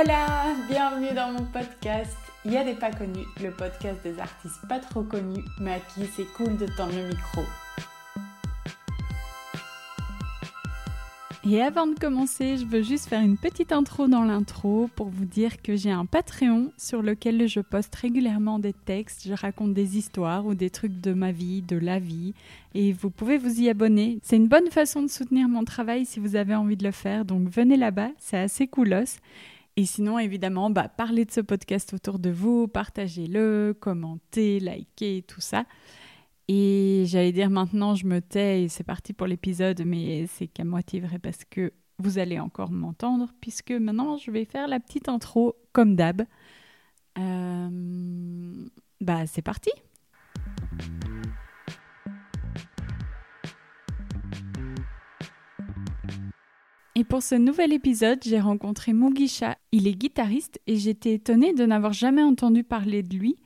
Hola, bienvenue dans mon podcast. Il y a des pas connus, le podcast des artistes pas trop connus, mais à qui c'est cool de tendre le micro. Et avant de commencer, je veux juste faire une petite intro dans l'intro pour vous dire que j'ai un Patreon sur lequel je poste régulièrement des textes, je raconte des histoires ou des trucs de ma vie, de la vie, et vous pouvez vous y abonner. C'est une bonne façon de soutenir mon travail si vous avez envie de le faire, donc venez là-bas, c'est assez coolos. Et sinon, évidemment, bah, parlez de ce podcast autour de vous, partagez-le, commentez, likez, tout ça. Et j'allais dire maintenant, je me tais et c'est parti pour l'épisode, mais c'est qu'à moitié vrai parce que vous allez encore m'entendre, puisque maintenant je vais faire la petite intro comme d'hab. Euh, bah, c'est parti! Et pour ce nouvel épisode, j'ai rencontré Mugisha. Il est guitariste et j'étais étonnée de n'avoir jamais entendu parler de lui.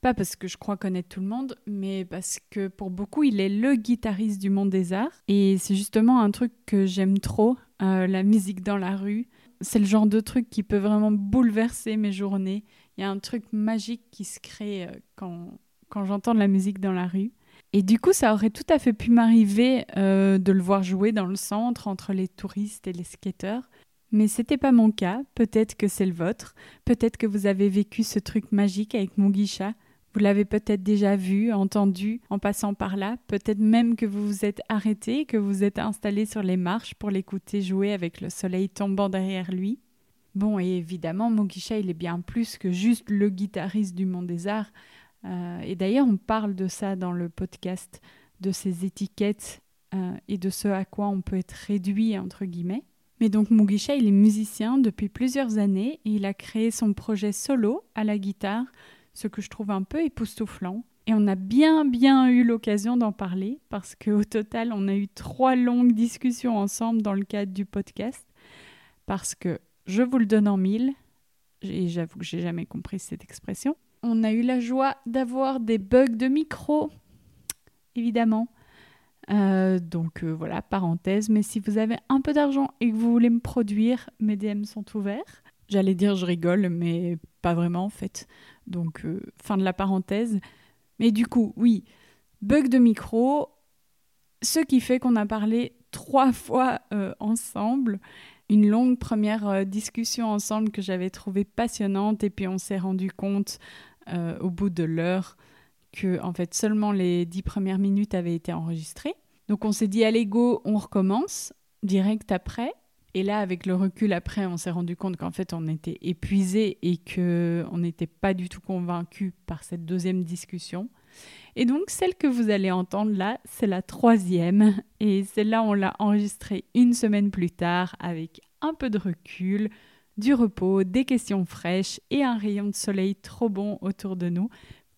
Pas parce que je crois connaître tout le monde, mais parce que pour beaucoup, il est le guitariste du monde des arts. Et c'est justement un truc que j'aime trop, euh, la musique dans la rue. C'est le genre de truc qui peut vraiment bouleverser mes journées. Il y a un truc magique qui se crée euh, quand, quand j'entends de la musique dans la rue. Et du coup, ça aurait tout à fait pu m'arriver euh, de le voir jouer dans le centre entre les touristes et les skateurs. Mais c'était pas mon cas, peut-être que c'est le vôtre, peut-être que vous avez vécu ce truc magique avec Mugisha, vous l'avez peut-être déjà vu, entendu en passant par là, peut-être même que vous vous êtes arrêté, que vous êtes installé sur les marches pour l'écouter jouer avec le soleil tombant derrière lui. Bon, et évidemment, Mugisha, il est bien plus que juste le guitariste du monde des arts. Euh, et d'ailleurs, on parle de ça dans le podcast, de ces étiquettes euh, et de ce à quoi on peut être réduit, entre guillemets. Mais donc Mugisha, il est musicien depuis plusieurs années et il a créé son projet solo à la guitare, ce que je trouve un peu époustouflant. Et on a bien bien eu l'occasion d'en parler parce qu'au total, on a eu trois longues discussions ensemble dans le cadre du podcast. Parce que, je vous le donne en mille, et j'avoue que j'ai jamais compris cette expression, on a eu la joie d'avoir des bugs de micro, évidemment. Euh, donc euh, voilà, parenthèse, mais si vous avez un peu d'argent et que vous voulez me produire, mes DM sont ouverts. J'allais dire je rigole, mais pas vraiment en fait. Donc euh, fin de la parenthèse. Mais du coup, oui, bug de micro, ce qui fait qu'on a parlé trois fois ensemble. Une longue première discussion ensemble que j'avais trouvée passionnante et puis on s'est rendu compte euh, au bout de l'heure que en fait seulement les dix premières minutes avaient été enregistrées. Donc on s'est dit allez go, on recommence direct après. Et là, avec le recul après, on s'est rendu compte qu'en fait on était épuisé et que on n'était pas du tout convaincu par cette deuxième discussion. Et donc celle que vous allez entendre là, c'est la troisième. Et celle-là, on l'a enregistrée une semaine plus tard avec un peu de recul, du repos, des questions fraîches et un rayon de soleil trop bon autour de nous,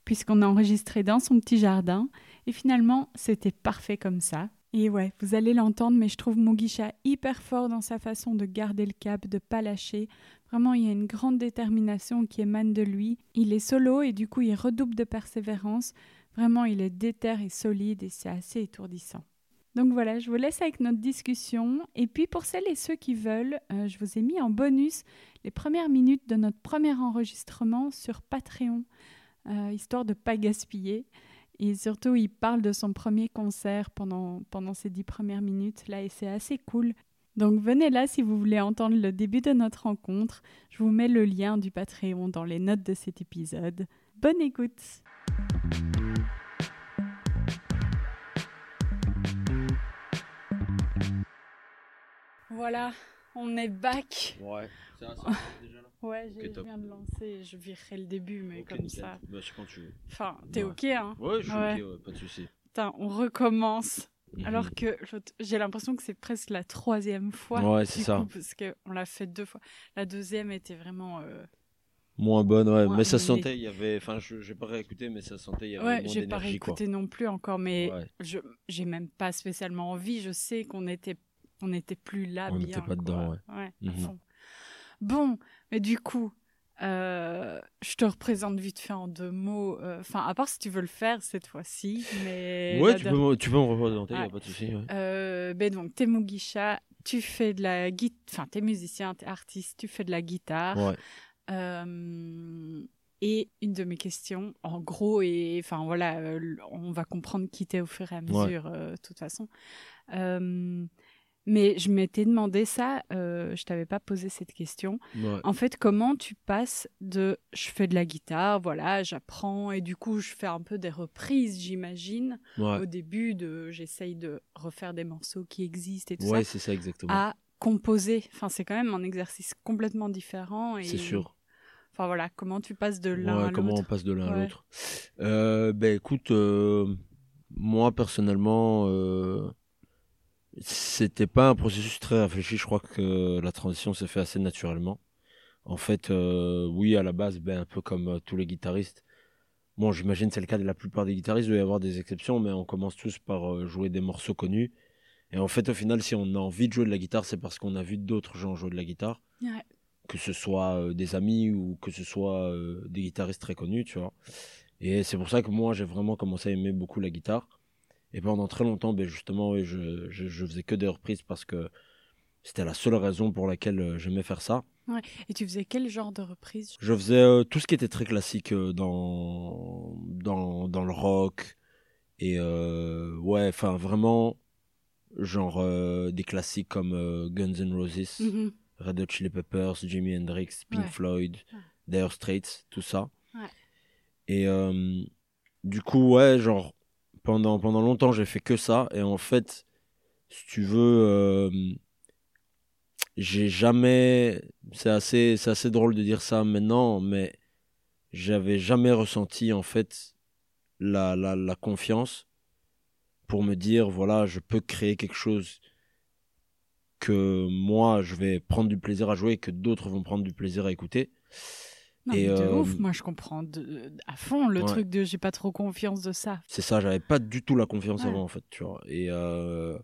puisqu'on a enregistré dans son petit jardin. Et finalement, c'était parfait comme ça. Et ouais, vous allez l'entendre, mais je trouve Mugisha hyper fort dans sa façon de garder le cap, de pas lâcher. Vraiment, il y a une grande détermination qui émane de lui. Il est solo et du coup, il redouble de persévérance. Vraiment, il est déter et solide et c'est assez étourdissant. Donc voilà, je vous laisse avec notre discussion. Et puis pour celles et ceux qui veulent, euh, je vous ai mis en bonus les premières minutes de notre premier enregistrement sur Patreon, euh, histoire de ne pas gaspiller. Et surtout, il parle de son premier concert pendant, pendant ces dix premières minutes là, et c'est assez cool. Donc venez là si vous voulez entendre le début de notre rencontre. Je vous mets le lien du Patreon dans les notes de cet épisode. Bonne écoute! Voilà, on est back. Ouais, ça, ça déjà là Ouais, j'ai- Ok, je viens de lancer, je virerai le début, mais comme nickel. ça. Bah, c'est quand tu veux. Enfin, t'es Ouais. ok, hein Ouais, je suis Ouais. ok, ouais, pas de soucis. Putain, on recommence. Mhm. Alors que j'ai l'impression que c'est presque la troisième fois. Ouais, c'est ça. coup, parce qu'on l'a fait deux fois. La deuxième était vraiment. euh, Moins bonne, ouais. Mais ça sentait, il y avait. Enfin, je j'ai pas réécouté, mais ça sentait, il y avait Ouais, j'ai pas quoi. réécouté non plus encore, mais Ouais. je j'ai même pas spécialement envie. Je sais qu'on était on n'était plus là On n'était pas quoi. dedans, ouais. à Mhm. fond. Bon, mais du coup, euh, je te représente vite fait en deux mots. euh, Enfin, à part si tu veux le faire cette fois-ci, mais Ouais, tu dernière- peux, me- tu peux me représenter, il Ouais. a pas de soucis. Ouais. Euh, ben donc, t'es Mugisha, tu fais de la guitare, enfin, t'es musicien, t'es artiste, tu fais de la guitare. Ouais. Et une de mes questions, en gros, et enfin voilà, on va comprendre qui t'es au fur et à mesure, de toute façon. Mais je m'étais demandé ça, euh, je t'avais pas posé cette question. Ouais. En fait, comment tu passes de je fais de la guitare, voilà, j'apprends, et du coup, je fais un peu des reprises, j'imagine. Ouais, Au début, de, j'essaye de refaire des morceaux qui existent et tout ouais ça, c'est ça exactement. à composer. Enfin, c'est quand même un exercice complètement différent. Et... c'est sûr. Enfin voilà, comment tu passes de l'un Ouais, à comment on l'autre passe de l'un à Ouais. l'autre euh, Ben écoute, euh, moi personnellement, euh, c'était pas un processus très réfléchi. Je crois que la transition s'est fait assez naturellement. En fait, euh, oui, à la base, ben, un peu comme euh, tous les guitaristes. Bon, j'imagine que c'est le cas de la plupart des guitaristes, il doit y avoir des exceptions, mais on commence tous par euh, jouer des morceaux connus. Et en fait, au final, si on a envie de jouer de la guitare, c'est parce qu'on a vu d'autres gens jouer de la guitare Ouais. que ce soit euh, des amis ou que ce soit euh, des guitaristes très connus, tu vois. Et c'est pour ça que moi, j'ai vraiment commencé à aimer beaucoup la guitare. Et pendant très longtemps, ben justement, ouais, je, je, je faisais que des reprises parce que c'était la seule raison pour laquelle euh, j'aimais faire ça. Et tu faisais quel genre de reprise Je faisais euh, tout ce qui était très classique euh, dans, dans, dans le rock. Et euh, ouais, enfin vraiment, genre des classiques comme Guns N' Roses. Mhm. Red Hot Chili Peppers, Jimi Hendrix, Pink Ouais. Floyd, Ouais. Dire Straits, tout ça. Ouais. Et du coup, ouais, genre, pendant, pendant longtemps, j'ai fait que ça. Et en fait, si tu veux, euh, j'ai jamais. C'est assez, c'est assez drôle de dire ça maintenant, mais j'avais jamais ressenti, en fait, la, la, la confiance pour me dire, voilà, je peux créer quelque chose que moi je vais prendre du plaisir à jouer et que d'autres vont prendre du plaisir à écouter. Non, Et, mais de euh, ouf, moi je comprends de- à fond le Ouais. truc de j'ai pas trop confiance de ça. C'est ça, j'avais pas du tout la confiance Ouais. avant en fait, tu vois. Et euh,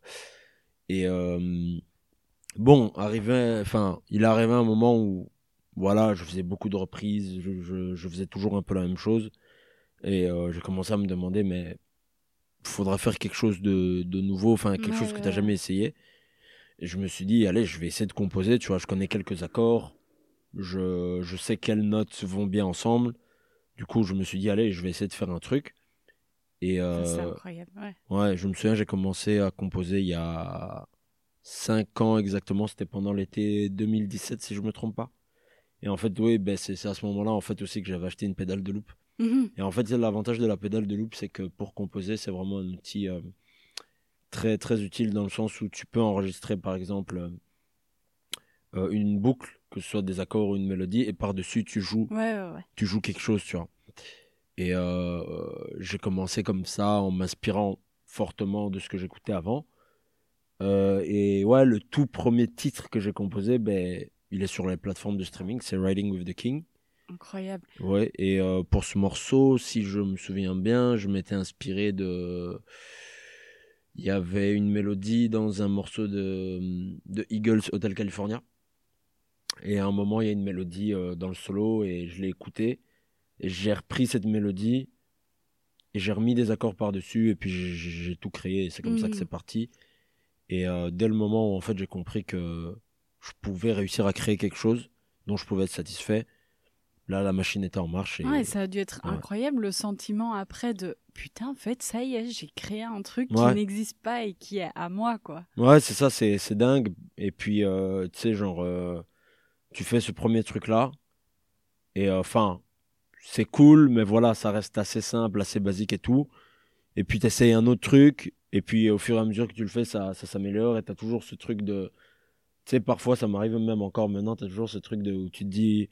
et euh, bon, arrivait, enfin, il arrivait un moment où voilà, je faisais beaucoup de reprises, je, je, je faisais toujours un peu la même chose et euh, j'ai commencé à me demander mais faudra faire quelque chose de, de nouveau, enfin quelque Ouais, chose que t'as jamais essayé. Et je me suis dit allez, je vais essayer de composer, tu vois, je connais quelques accords, je, je sais quelles notes vont bien ensemble. Du coup, je me suis dit allez, je vais essayer de faire un truc. Et C'est euh, incroyable. Ouais. Ouais, je me souviens, j'ai commencé à composer il y a 5 ans exactement, c'était pendant l'été 2017 si je me trompe pas. Et en fait, oui, ben c'est à ce moment-là en fait aussi que j'avais acheté une pédale de loop. Mhm. Et en fait, l'avantage de la pédale de loop, c'est que pour composer, c'est vraiment un outil euh, très très utile dans le sens où tu peux enregistrer par exemple euh, une boucle, que ce soit des accords ou une mélodie, et par-dessus tu joues Ouais, ouais, ouais. tu joues quelque chose, tu vois. Et euh, j'ai commencé comme ça en m'inspirant fortement de ce que j'écoutais avant. Euh, et ouais, le tout premier titre que j'ai composé, ben, il est sur les plateformes de streaming, c'est Riding with the King. Incroyable. Ouais, et euh, pour ce morceau, si je me souviens bien, je m'étais inspiré de. Il y avait une mélodie dans un morceau de, de Eagles Hotel California. Et à un moment, il y a une mélodie euh, dans le solo et je l'ai écouté. Et j'ai repris cette mélodie et j'ai remis des accords par-dessus et puis j'ai- tout créé. Et c'est comme ça que Mhm. c'est parti. Et euh, dès le moment où en fait j'ai compris que je pouvais réussir à créer quelque chose dont je pouvais être satisfait, là la machine était en marche. Et... Ouais, ça a dû être Ouais. incroyable le sentiment après de putain, en fait, ça y est, j'ai créé un truc Ouais. qui n'existe pas et qui est à moi, quoi. Ouais, c'est ça, c'est c'est dingue. Et puis, euh, tu sais, genre, euh, tu fais ce premier truc-là, et euh, enfin, c'est cool, mais voilà, ça reste assez simple, assez basique et tout. Et puis, tu essayes un autre truc, et puis au fur et à mesure que tu le fais, ça, ça s'améliore, et tu as toujours ce truc de Tu sais, parfois, ça m'arrive même encore maintenant, tu as toujours ce truc de, où tu te dis,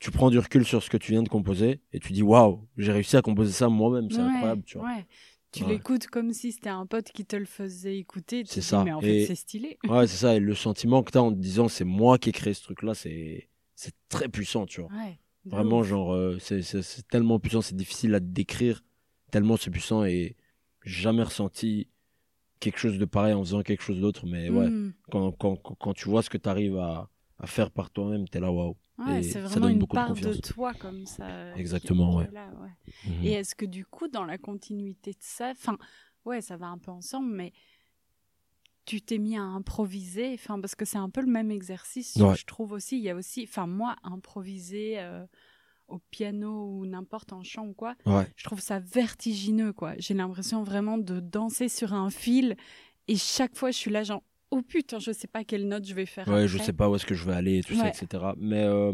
tu prends du recul sur ce que tu viens de composer et tu dis, waouh, j'ai réussi à composer ça moi-même, c'est Ouais, incroyable, tu vois. ouais. Tu Ouais. l'écoutes comme si c'était un pote qui te le faisait écouter. C'est dis, ça. Mais en Et- fait, c'est stylé. Ouais, c'est ça. Et le sentiment que tu as en te disant, c'est moi qui ai créé ce truc-là, c'est c'est très puissant, tu vois. Ouais, Vraiment, ouf. genre, euh, c'est tellement puissant, c'est difficile à décrire, tellement c'est puissant et jamais ressenti quelque chose de pareil en faisant quelque chose d'autre. Mais ouais, Mm. quand, quand, quand, quand tu vois ce que tu arrives à, à faire par toi-même, t'es là, waouh. Ouais, Et c'est ça vraiment donne une beaucoup part de, toi comme ça. qui- Exactement, ouais. là, ouais. Mhm. Et est-ce que du coup, dans la continuité de ça, enfin, ouais, ça va un peu ensemble, mais tu t'es mis à improviser, enfin, parce que c'est un peu le même exercice, Ouais. je trouve aussi. Il y a aussi, enfin, moi, improviser euh, au piano ou n'importe en chant ou quoi, Ouais, je trouve ça vertigineux, quoi. J'ai l'impression vraiment de danser sur un fil, et chaque fois, je suis là, genre, oh putain, je sais pas quelle note je vais faire. ouais, je sais pas où est-ce que je vais aller, et tout ça, etc. Mais euh,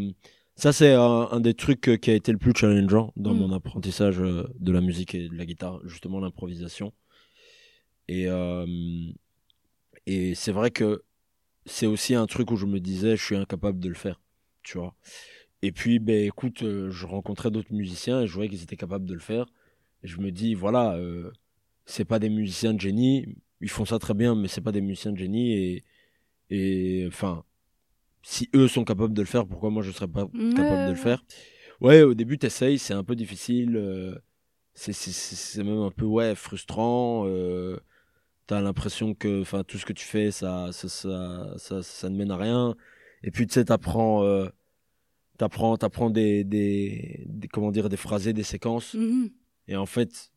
ça, c'est un, un des trucs euh, qui a été le plus challengeant dans Mm. mon apprentissage euh, de la musique et de la guitare, justement l'improvisation. Et, euh, et c'est vrai que c'est aussi un truc où je me disais, je suis incapable de le faire, tu vois. Et puis, ben, écoute, je rencontrais d'autres musiciens et je voyais qu'ils étaient capables de le faire. Et je me dis, voilà, euh, c'est pas des musiciens de génie, ils font ça très bien, mais c'est pas des musiciens de génie. Et, et enfin, si eux sont capables de le faire, pourquoi moi je serais pas Ouais, capable de le faire? Ouais, au début, t'essayes, c'est un peu difficile. euh, c'est- c'est c'est- c'est même un peu ouais, frustrant. euh, T'as l'impression que enfin, tout ce que tu fais, ça, ça, ça, ça, ça ne mène à rien. Et puis, tu sais, t'apprends. Euh, T'apprends, t'apprends des, des, des, comment dire, des phrasés, des séquences. Mhm. Et en fait,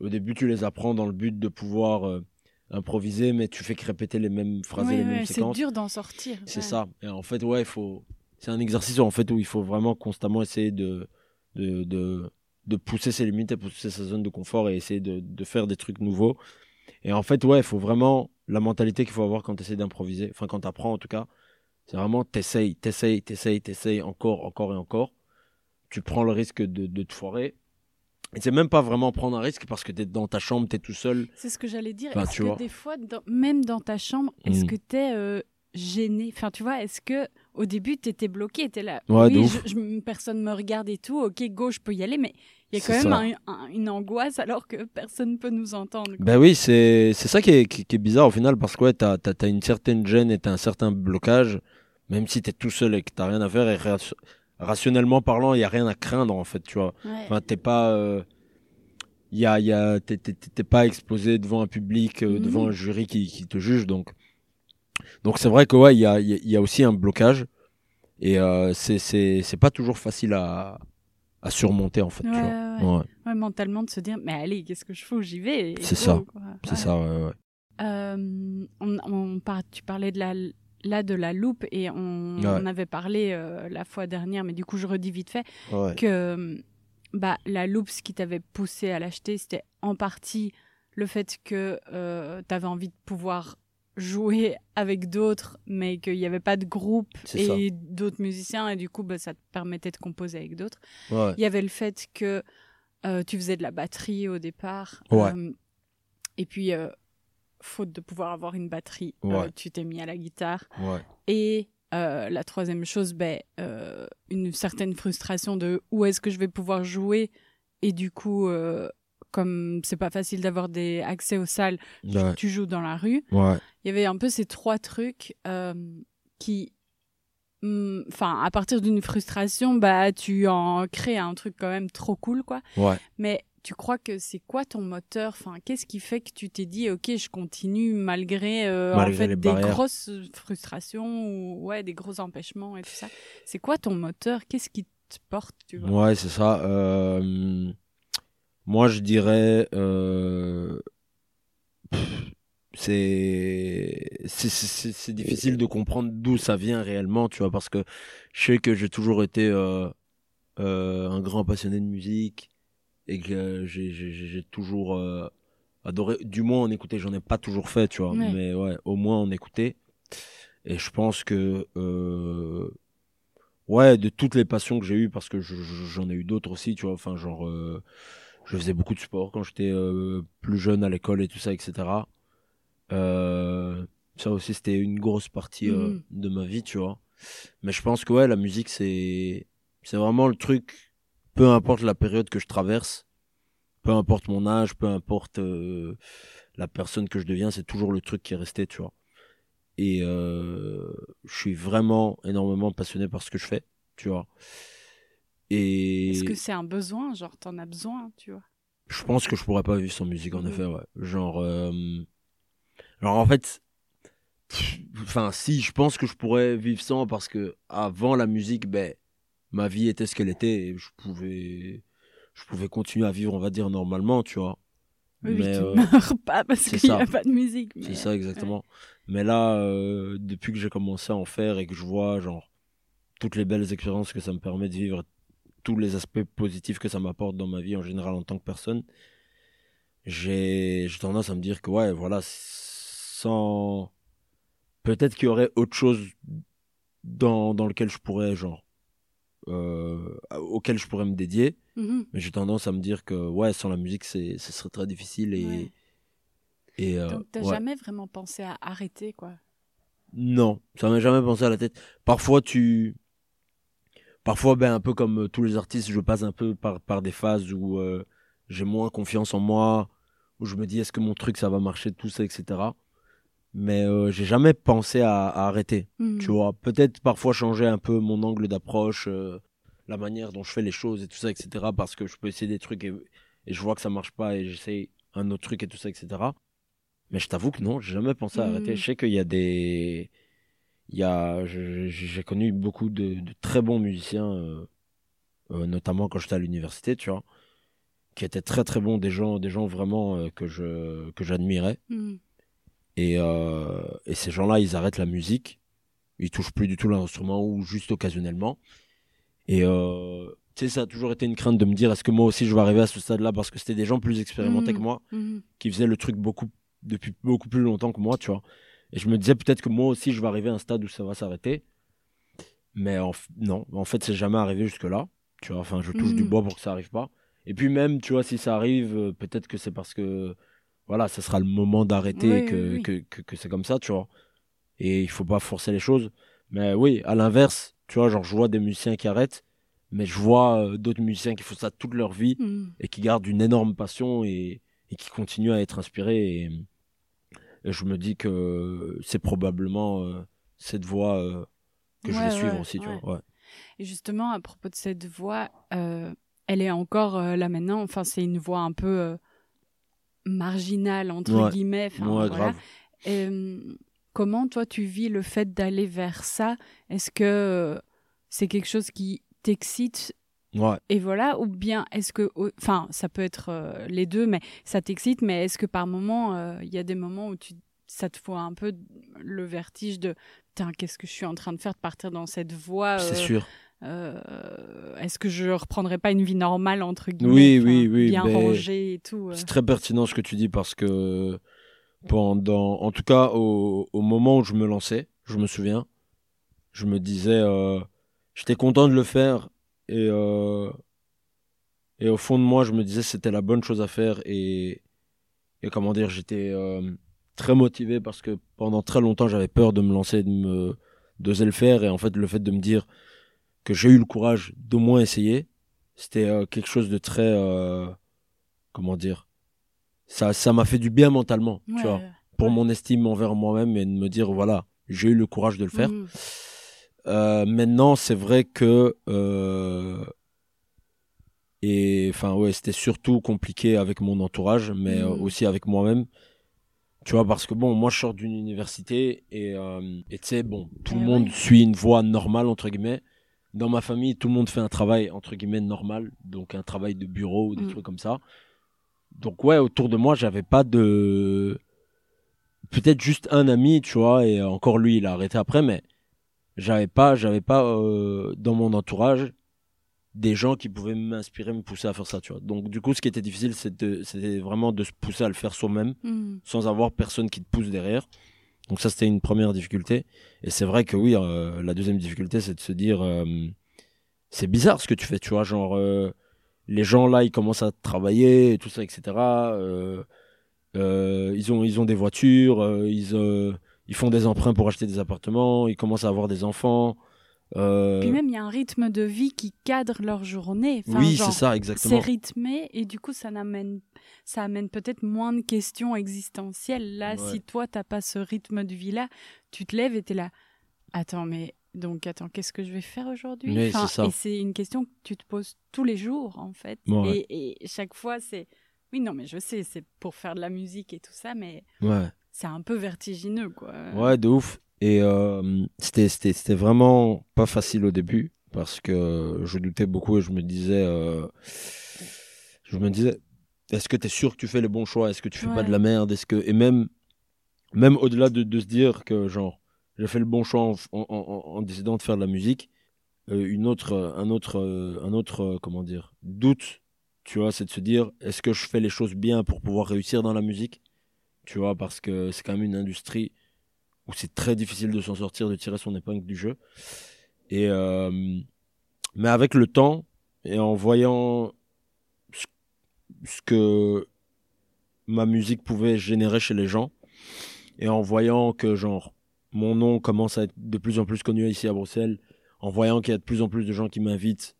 au début, tu les apprends dans le but de pouvoir euh, improviser, mais tu fais que répéter les mêmes phrases et Ouais, les ouais, mêmes c'est séquences. dur d'en sortir. C'est ouais. ça. Et en fait, ouais, il faut. C'est un exercice en fait où il faut vraiment constamment essayer de de, de, de pousser ses limites et pousser sa zone de confort et essayer de, de faire des trucs nouveaux. Et en fait, ouais, il faut vraiment la mentalité qu'il faut avoir quand tu essaies d'improviser, enfin quand tu apprends en tout cas, c'est vraiment t'essayes, t'essayes, t'essayes, t'essayes encore, encore et encore. Tu prends le risque de, de te foirer. Et c'est même pas vraiment prendre un risque parce que tu es dans ta chambre, tu es tout seul. C'est ce que j'allais dire. Enfin, est-ce que vois. des fois, dans- même dans ta chambre, est-ce Mm. que tu es gêné? Enfin, tu vois, est-ce que au début, tu étais bloqué, tu là. Ouais, oui, je- je- personne me regarde et tout. Ok, go, je peux y aller, mais il y a quand même ça. un- un- une angoisse alors que personne ne peut nous entendre. quoi. Ben oui, c'est c'est ça qui est, qui, qui est bizarre au final parce que ouais, t'as as, une certaine gêne et t'as un certain blocage, même si t'es tout seul et que t'as rien à faire et rationnellement parlant, il y a rien à craindre en fait, tu vois. Ouais. Enfin, t'es pas, euh, y a, y a, t'es- pas exposé devant un public, euh, Mhm. devant un jury qui, qui te juge, donc donc c'est vrai que ouais, il y a, il y a- aussi un blocage et euh, c'est c'est c'est pas toujours facile à à surmonter en fait, tu Ouais, vois. ouais, Ouais, Ouais, mentalement, de se dire, mais allez, qu'est-ce que je fais J'y vais? C'est ça. c'est ça, ouais, ouais. Euh, on, on par- tu parlais de la, là de la loupe et on, Ouais. on avait parlé euh, la fois dernière, mais du coup je redis vite fait Ouais. que bah, la loupe, ce qui t'avait poussé à l'acheter, c'était en partie le fait que tu avais envie de pouvoir jouer avec d'autres, mais qu'il n'y avait pas de groupe et d'autres musiciens, et du coup bah, ça te permettait de composer avec d'autres. Ouais. Il y avait le fait que euh, tu faisais de la batterie au départ. Ouais. euh, et puis, euh, faute de pouvoir avoir une batterie, euh, Ouais. tu t'es mis à la guitare. Ouais. Et euh, la troisième chose, ben, euh, une certaine frustration de où est-ce que je vais pouvoir jouer? Et du coup, euh, comme c'est pas facile d'avoir des accès aux salles, tu- Ouais. tu joues dans la rue. Ouais. Il y avait un peu ces trois trucs qui, hum, enfin, à partir d'une frustration, bah, tu en crées un truc quand même trop cool, quoi. Ouais. Mais tu crois que c'est quoi ton moteur? Enfin, qu'est-ce qui fait que tu t'es dit, ok, je continue malgré, euh, en fait des barrières. grosses frustrations ou ouais, des gros empêchements et tout ça? C'est quoi ton moteur? Qu'est-ce qui te porte Tu vois? Ouais, c'est ça. Euh, moi, je dirais. euh, C'est c'est- difficile de comprendre d'où ça vient réellement, tu vois, parce que je sais que j'ai toujours été euh, un grand passionné de musique et que j'ai- j'ai j'ai toujours euh, adoré, du moins en écouter, j'en ai pas toujours fait, tu vois, Ouais. mais ouais, au moins en écouter. Et je pense que euh, Ouais, de toutes les passions que j'ai eues, parce que je- je- j'en ai eu d'autres aussi, tu vois. Enfin, genre, euh, je faisais beaucoup de sport quand j'étais euh, plus jeune à l'école et tout ça, etc. Euh, Ça aussi, c'était une grosse partie Mhm. de ma vie, tu vois. Mais je pense que ouais, la musique, c'est c'est vraiment le truc, peu importe la période que je traverse, peu importe mon âge, peu importe euh, la personne que je deviens, c'est toujours le truc qui est resté, tu vois. Et euh, je suis vraiment énormément passionné par ce que je fais, tu vois. Et Est-ce que c'est un besoin Genre, t'en as besoin, tu vois? Je pense que je pourrais pas vivre sans musique, en Mhm. effet, ouais. Genre, euh, genre en fait, enfin, si, je pense que je pourrais vivre sans parce que avant la musique, ben, ma vie était ce qu'elle était et je pouvais, je pouvais continuer à vivre, on va dire, normalement, tu vois. Oui, Mais, tu euh, meurs pas parce qu'il n'y a pas de musique. C'est ça, exactement. Mais là, euh, depuis que j'ai commencé à en faire et que je vois, genre, toutes les belles expériences que ça me permet de vivre, tous les aspects positifs que ça m'apporte dans ma vie en général en tant que personne, j'ai j'ai tendance à me dire que, ouais, voilà, sans. Peut-être qu'il y aurait autre chose dans, dans lequel je pourrais, genre, euh, auquel je pourrais me dédier. Mhm. Mais j'ai tendance à me dire que, ouais, sans la musique, c'est, ce serait très difficile et. Ouais. et euh, Donc, t'as ouais. jamais vraiment pensé à arrêter, quoi? Non, ça m'est jamais pensé à la tête. Parfois, tu. Parfois, ben, un peu comme euh, tous les artistes, je passe un peu par, par des phases où euh, j'ai moins confiance en moi, où je me dis est-ce que mon truc ça va marcher, tout ça, etc. Mais euh, j'ai jamais pensé à, à arrêter. Mhm. Tu vois, peut-être parfois changer un peu mon angle d'approche, euh, la manière dont je fais les choses et tout ça, etc. Parce que je peux essayer des trucs et, et je vois que ça marche pas et j'essaye un autre truc et tout ça, etc. Mais je t'avoue que non, j'ai jamais pensé à Mhm. arrêter. Je sais qu'il y a des. Il y a, j'ai connu beaucoup de, de très bons musiciens, euh, notamment quand j'étais à l'université, tu vois, qui étaient très très bons, des gens, des gens vraiment que je que j'admirais. Mhm. Et, euh, et ces gens-là, ils arrêtent la musique. Ils touchent plus du tout l'instrument ou juste occasionnellement. Et euh, tu sais, ça a toujours été une crainte de me dire est-ce que moi aussi je vais arriver à ce stade-là parce que c'était des gens plus expérimentés que moi Mhm. qui faisaient le truc beaucoup depuis beaucoup plus longtemps que moi, tu vois. Et je me disais peut-être que moi aussi je vais arriver à un stade où ça va s'arrêter. Mais en non, en fait, c'est jamais arrivé jusque-là. Tu vois, enfin, je touche du Mhm. bois pour que ça arrive pas. Et puis même, tu vois, si ça arrive, euh, peut-être que c'est parce que voilà, ça sera le moment d'arrêter Oui, et que, oui, que, que, que c'est comme ça, tu vois. Et il faut pas forcer les choses. Mais oui, à l'inverse, tu vois, genre, je vois des musiciens qui arrêtent, mais je vois euh, d'autres musiciens qui font ça toute leur vie Mhm. et qui gardent une énorme passion et, et qui continuent à être inspirés. Et, et je me dis que c'est probablement euh, cette voie euh, que je Ouais, vais suivre ouais, aussi, tu vois. Et justement, à propos de cette voix, euh, elle est encore là maintenant. Enfin, c'est une voix un peu euh, marginale, entre Ouais. guillemets. Enfin, Ouais, voilà. grave. Et, hum, comment toi tu vis le fait d'aller vers ça? Est-ce que euh, c'est quelque chose qui t'excite? Ouais. et voilà ou bien est-ce que enfin ça peut être euh, les deux mais ça t'excite mais est-ce que par moment euh, il y a des moments où tu ça te fout un peu le vertige de putain qu'est-ce que je suis en train de faire de partir dans cette voie C'est euh, sûr. Euh, est-ce que je reprendrai pas une vie normale entre guillemets Oui, oui, oui, bien rangée et tout euh. C'est très pertinent ce que tu dis parce que pendant, en tout cas au, au moment où je me lançais, je me souviens, je me disais, euh, j'étais content de le faire et et au fond de moi, je me disais c'était la bonne chose à faire et et comment dire, j'étais très motivé parce que pendant très longtemps j'avais peur de me lancer, de me d'oser le faire et en fait le fait de me dire que j'ai eu le courage d'au moins essayer, c'était euh, quelque chose de très euh, comment dire ça ça m'a fait du bien mentalement Ouais, tu vois pour mon estime envers moi-même et de me dire voilà j'ai eu le courage de le faire. Mhm. Euh, maintenant c'est vrai que et enfin ouais c'était surtout compliqué avec mon entourage mais Mhm. aussi avec moi-même. Tu vois parce que bon moi je sors d'une université et et tu sais bon tout Eh le monde suit une voie normale entre guillemets dans ma famille tout le monde fait un travail entre guillemets normal donc un travail de bureau ou des Mhm. trucs comme ça donc ouais autour de moi j'avais pas de peut-être juste un ami tu vois et encore lui il a arrêté après mais j'avais pas j'avais pas euh, dans mon entourage des gens qui pouvaient m'inspirer me pousser à faire ça tu vois donc du coup ce qui était difficile c'était vraiment de se pousser à le faire soi-même Mhm. sans avoir personne qui te pousse derrière donc ça c'était une première difficulté et c'est vrai que oui euh, la deuxième difficulté c'est de se dire euh, c'est bizarre ce que tu fais tu vois genre euh, les gens là ils commencent à travailler tout ça etc ils ont ils ont des voitures ils font des emprunts pour acheter des appartements, ils commencent à avoir des enfants. Euh, Puis même, il y a un rythme de vie qui cadre leur journée. Enfin, oui, c'est ça, C'est exactement. rythmé et du coup, ça amène peut-être moins de questions existentielles. Là, Ouais. si toi, t'as pas ce rythme de vie-là, tu te lèves et t'es là. Attends, mais donc, attends, qu'est-ce que je vais faire aujourd'hui? C'est. Et c'est une question que tu te poses tous les jours, en fait. Et, et chaque fois, c'est. Oui, non, mais je sais, c'est pour faire de la musique et tout ça, mais Ouais. c'est un peu vertigineux, quoi. Ouais, de ouf. Et euh, c'était, vraiment pas facile au début parce que je doutais beaucoup et je me disais, euh, je me disais, est-ce que tu es sûr que tu fais les bons choix? Est-ce que tu fais pas de la merde? Est-ce que et même, même au-delà de, de se dire que genre j'ai fait le bon choix en, en, en- en décidant de faire de la musique, euh, une autre, un autre, un autre, comment dire, doute, tu vois, c'est de se dire, est-ce que je fais les choses bien pour pouvoir réussir dans la musique? Tu vois, parce que c'est quand même une industrie où c'est très difficile de s'en sortir, de tirer son épingle du jeu. Et euh, mais avec le temps et en voyant ce, que ma musique pouvait générer chez les gens et en voyant que genre mon nom commence à être de plus en plus connu ici à Bruxelles, en voyant qu'il y a de plus en plus de gens qui m'invitent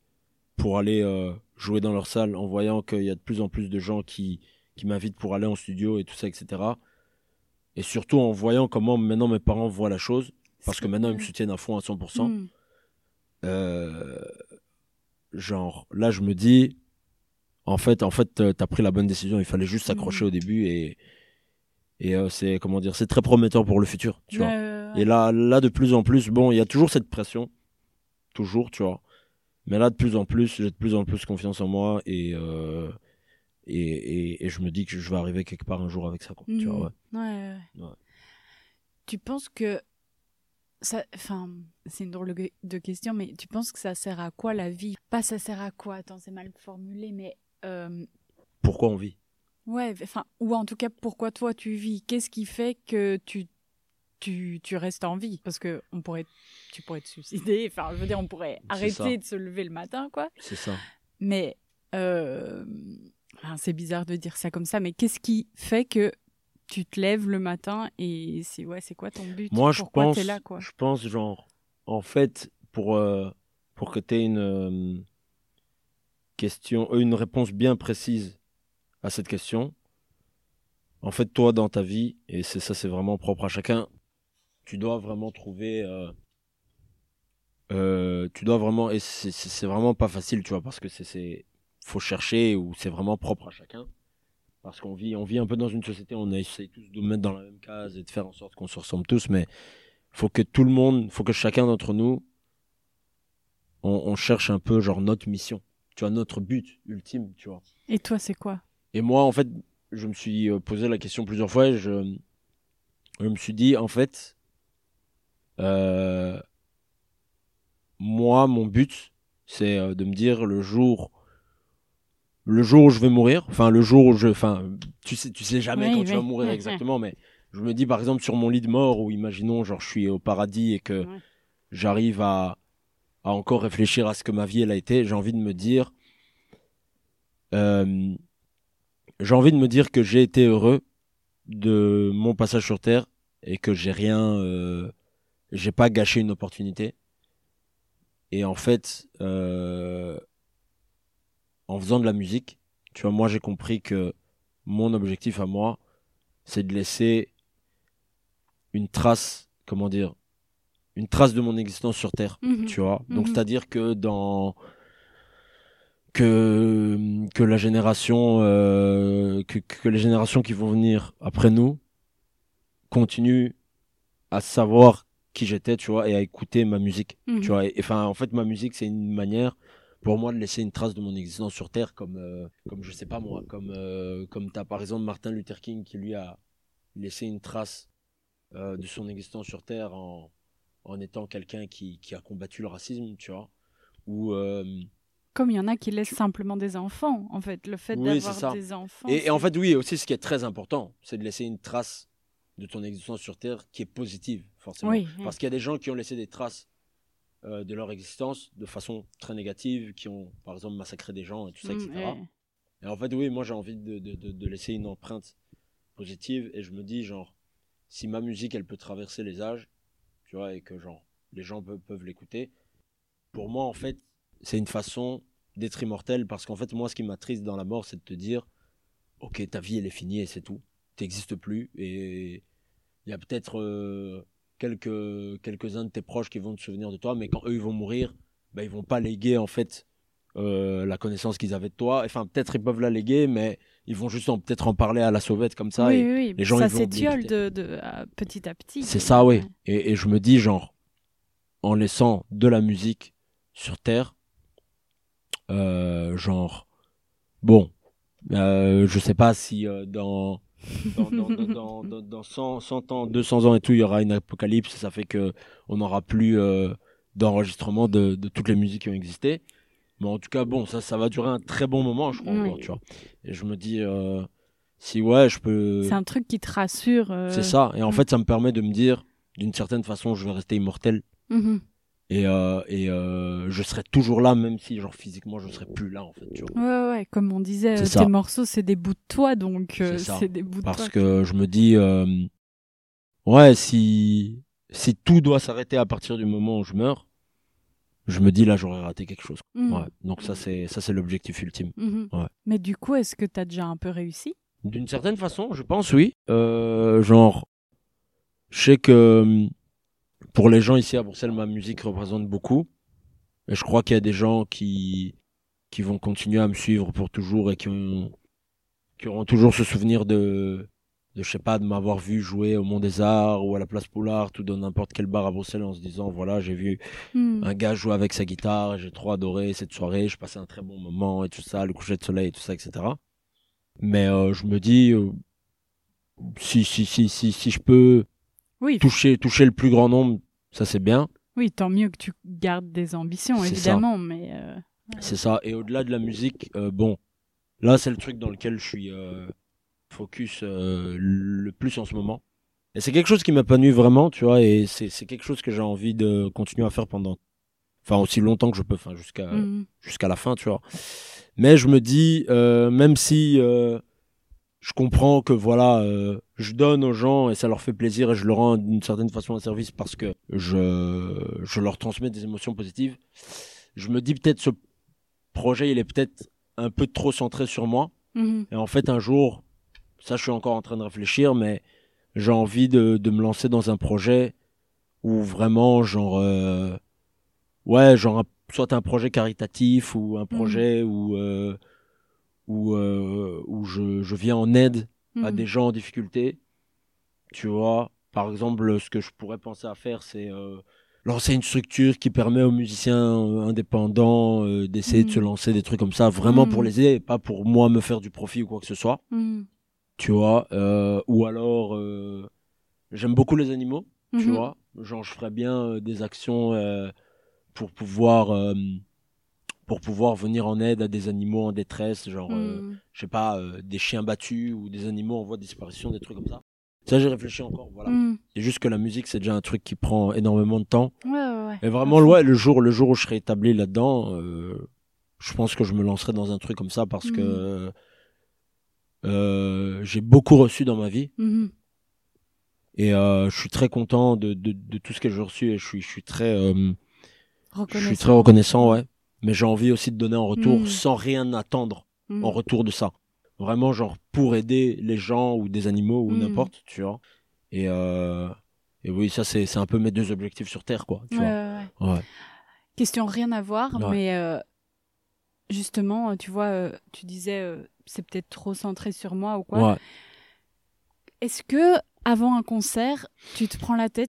pour aller euh, jouer dans leur salle, en voyant qu'il y a de plus en plus de gens qui, qui m'invitent pour aller en studio et tout ça, etc. Et surtout en voyant comment maintenant mes parents voient la chose, parce que maintenant ils me soutiennent à fond à 100%. Mm. Euh, genre, là je me dis, en fait, en fait, euh, t'as pris la bonne décision. Il fallait juste s'accrocher Mhm. au début et et euh, c'est comment dire, c'est très prometteur pour le futur, tu vois. Et là, là de plus en plus, bon, il y a toujours cette pression, toujours, tu vois. Mais là, de plus en plus, j'ai de plus en plus confiance en moi et et, et, et je me dis que je vais arriver quelque part un jour avec ça, quoi. Tu vois, Mhm. ouais. Ouais, ouais. Ouais. Tu penses que ça, enfin, c'est une drôle de- question, mais tu penses que ça sert à quoi la vie? Pas ça sert à quoi? Attends, c'est mal formulé, mais euh, Pourquoi on vit? ouais, enfin, ou en tout cas, pourquoi toi tu vis? Qu'est-ce qui fait que tu tu, tu restes en vie? Parce que on pourrait, tu pourrais te suicider. Enfin, je veux dire, on pourrait ça. arrêter de se lever le matin, quoi. C'est ça. Mais euh, enfin, c'est bizarre de dire ça comme ça, mais qu'est-ce qui fait que tu te lèves le matin et c'est ouais, c'est quoi ton but? Moi, je pense, t'es là, quoi? je pense, genre, en fait, pour, euh, pour que tu aies une euh, question, euh, une réponse bien précise à cette question, en fait, toi, dans ta vie, et c'est ça, c'est vraiment propre à chacun, tu dois vraiment trouver, euh, euh, tu dois vraiment, et c'est vraiment pas facile, tu vois, parce que c'est, faut chercher ou c'est vraiment propre à chacun. Parce qu'on vit, on vit un peu dans une société, on essaye tous de nous mettre dans la même case et de faire en sorte qu'on se ressemble tous, mais faut que tout le monde, faut que chacun d'entre nous, on, on cherche un peu genre notre mission, tu vois, notre but ultime, tu vois. Et toi, c'est quoi? Et moi, en fait, je me suis euh, posé la question plusieurs fois et je, je me suis dit, en fait, euh, moi, mon but, c'est euh, de me dire le jour, le jour où je vais mourir, enfin, le jour où je, enfin, tu sais, tu sais jamais quand tu vas mourir ouais, exactement, mais je me dis, par exemple, sur mon lit de mort, où imaginons, genre, je suis au paradis et que Ouais. j'arrive à, à encore réfléchir à ce que ma vie, elle a été, j'ai envie de me dire, euh, j'ai envie de me dire que j'ai été heureux de mon passage sur Terre et que j'ai rien, euh, j'ai pas gâché une opportunité. Et en fait, euh, en faisant de la musique, tu vois, moi j'ai compris que mon objectif à moi, c'est de laisser une trace, comment dire, une trace de mon existence sur Terre Mhm. tu vois. Donc Mhm. c'est-à-dire que dans que que la génération euh, que, que les générations qui vont venir après nous continuent à savoir qui j'étais, tu vois, et à écouter ma musique, Mhm. tu vois. Et enfin, en fait, ma musique, c'est une manière pour moi de laisser une trace de mon existence sur Terre, comme euh, comme je sais pas moi, comme euh, comme t'as par exemple Martin Luther King qui lui a laissé une trace euh, de son existence sur Terre en en étant quelqu'un qui, qui a combattu le racisme, tu vois. Ou, euh, Comme il y en a qui laissent simplement des enfants, en fait, le fait Oui, d'avoir des enfants. et, et en fait, oui, aussi, ce qui est très important, c'est de laisser une trace de ton existence sur Terre qui est positive, forcément. Oui, oui. Parce qu'il y a des gens qui ont laissé des traces euh, de leur existence de façon très négative, qui ont, par exemple, massacré des gens et tout ça, Mm, etc. ouais. Et en fait, oui, moi, j'ai envie de, de, de, de laisser une empreinte positive et je me dis, genre, si ma musique, elle peut traverser les âges, tu vois, et que genre, les gens peuvent, peuvent l'écouter, pour moi, en fait, c'est une façon d'être immortel parce qu'en fait, moi, ce qui m'attriste dans la mort, c'est de te dire, ok, ta vie, elle est finie et c'est tout. Tu n'existes plus et il y a peut-être euh, quelques, quelques-uns de tes proches qui vont te souvenir de toi, mais quand eux, ils vont mourir, ben, ils vont pas léguer, en fait, euh, la connaissance qu'ils avaient de toi. Enfin, peut-être ils peuvent la léguer, mais ils vont juste peut-être en parler à la sauvette comme ça. oui, et oui, les gens, ça s'étiole de, de, à- petit à petit. C'est ça, oui. Et, et je me dis, genre, en laissant de la musique sur Terre, euh, genre, bon, euh, je sais pas si euh, dans, dans, dans, dans, dans, dans- dans 100, 100 ans, 200 ans et tout, il y aura une apocalypse, ça fait que on n'aura plus euh, d'enregistrement de, de toutes les musiques qui ont existé. Mais en tout cas, bon, ça, ça va durer un très bon moment, je crois, Oui. encore, tu vois. Et je me dis, euh, si ouais, je peux... C'est un truc qui te rassure. euh, C'est ça. Et en Mm. fait, ça me permet de me dire, d'une certaine façon, je vais rester immortel. mhm. Et, euh, et euh, je serai toujours là, même si, genre, physiquement, je serai plus là, en fait. Tu vois. Ouais, ouais, comme on disait, euh, ça. tes morceaux, c'est des bouts de toi, donc euh, C'est des bouts de Parce toi. que je me dis, ouais, si, si tout doit s'arrêter à partir du moment où je meurs, je me dis, là, j'aurais raté quelque chose. Mhm. Ouais. Donc, ça, c'est, ça, c'est l'objectif ultime. Mhm. Ouais. Mais du coup, est-ce que tu as déjà un peu réussi? D'une certaine façon, je pense, oui. Genre, je sais que pour les gens ici à Bruxelles, ma musique représente beaucoup. Et je crois qu'il y a des gens qui, qui vont continuer à me suivre pour toujours et qui, ont, qui auront toujours ce souvenir de, de, je sais pas, de m'avoir vu jouer au Mont des Arts ou à la Place Poulard ou dans n'importe quel bar à Bruxelles en se disant, voilà, j'ai vu Hmm. un gars jouer avec sa guitare et j'ai trop adoré cette soirée, je passais un très bon moment et tout ça, le coucher de soleil et tout ça, etc. Mais euh, je me dis, euh, si, si, si, si, si je peux Oui, toucher, toucher le plus grand nombre, ça c'est bien. oui, tant mieux que tu gardes des ambitions, évidemment, mais euh, C'est ça. Et au-delà de la musique, euh, bon, là c'est le truc dans lequel je suis euh, focus le plus en ce moment. Et c'est quelque chose qui m'épanouit vraiment, tu vois, et c'est quelque chose que j'ai envie de continuer à faire pendant, enfin aussi longtemps que je peux, enfin jusqu'à mhm. jusqu'à la fin, tu vois. Mais je me dis, même si je comprends que voilà, euh, je donne aux gens et ça leur fait plaisir et je leur rends d'une certaine façon un service parce que je, je leur transmets des émotions positives, je me dis peut-être ce projet, il est peut-être un peu trop centré sur moi. Mhm. Et en fait, un jour, ça, je suis encore en train de réfléchir, mais j'ai envie de, de me lancer dans un projet où vraiment, genre, euh, ouais, genre, un- soit un projet caritatif ou un projet où, euh, où, euh, où je, je viens en aide à Mhm. des gens en difficulté. Tu vois, par exemple, ce que je pourrais penser à faire, c'est euh, lancer une structure qui permet aux musiciens euh, indépendants euh, d'essayer de se lancer des trucs comme ça, vraiment pour Mhm. les aider, et pas pour moi me faire du profit ou quoi que ce soit. Tu vois, ou alors, j'aime beaucoup les animaux, tu vois. Genre, je ferais bien des actions pour pouvoir. Pour pouvoir venir en aide à des animaux en détresse, genre, euh, Mhm. je sais pas, euh, des chiens battus ou des animaux en voie de disparition, des trucs comme ça. Ça, j'ai réfléchi encore, voilà. Mhm. C'est juste que la musique, c'est déjà un truc qui prend énormément de temps. Ouais, ouais, ouais. Et vraiment, fond. ouais, le jour, le jour où je serai établi là-dedans, euh, je pense que je me lancerai dans un truc comme ça parce Mhm. que euh, j'ai beaucoup reçu dans ma vie et euh, je suis très content de, de, de tout ce que j'ai reçu et je suis, je suis très, euh, je suis très reconnaissant, ouais. Mais j'ai envie aussi de donner en retour Mhm. sans rien attendre Mhm. en retour de ça. Vraiment, genre, pour aider les gens ou des animaux ou Mhm. n'importe, tu vois. Et, euh, et oui, ça, c'est un peu mes deux objectifs sur Terre, quoi. Tu Ouais, ouais, ouais. vois. Ouais. Question rien à voir, mais euh, justement, euh, tu vois, tu disais c'est peut-être trop centré sur moi ou quoi. Est-ce que avant un concert, tu te prends la tête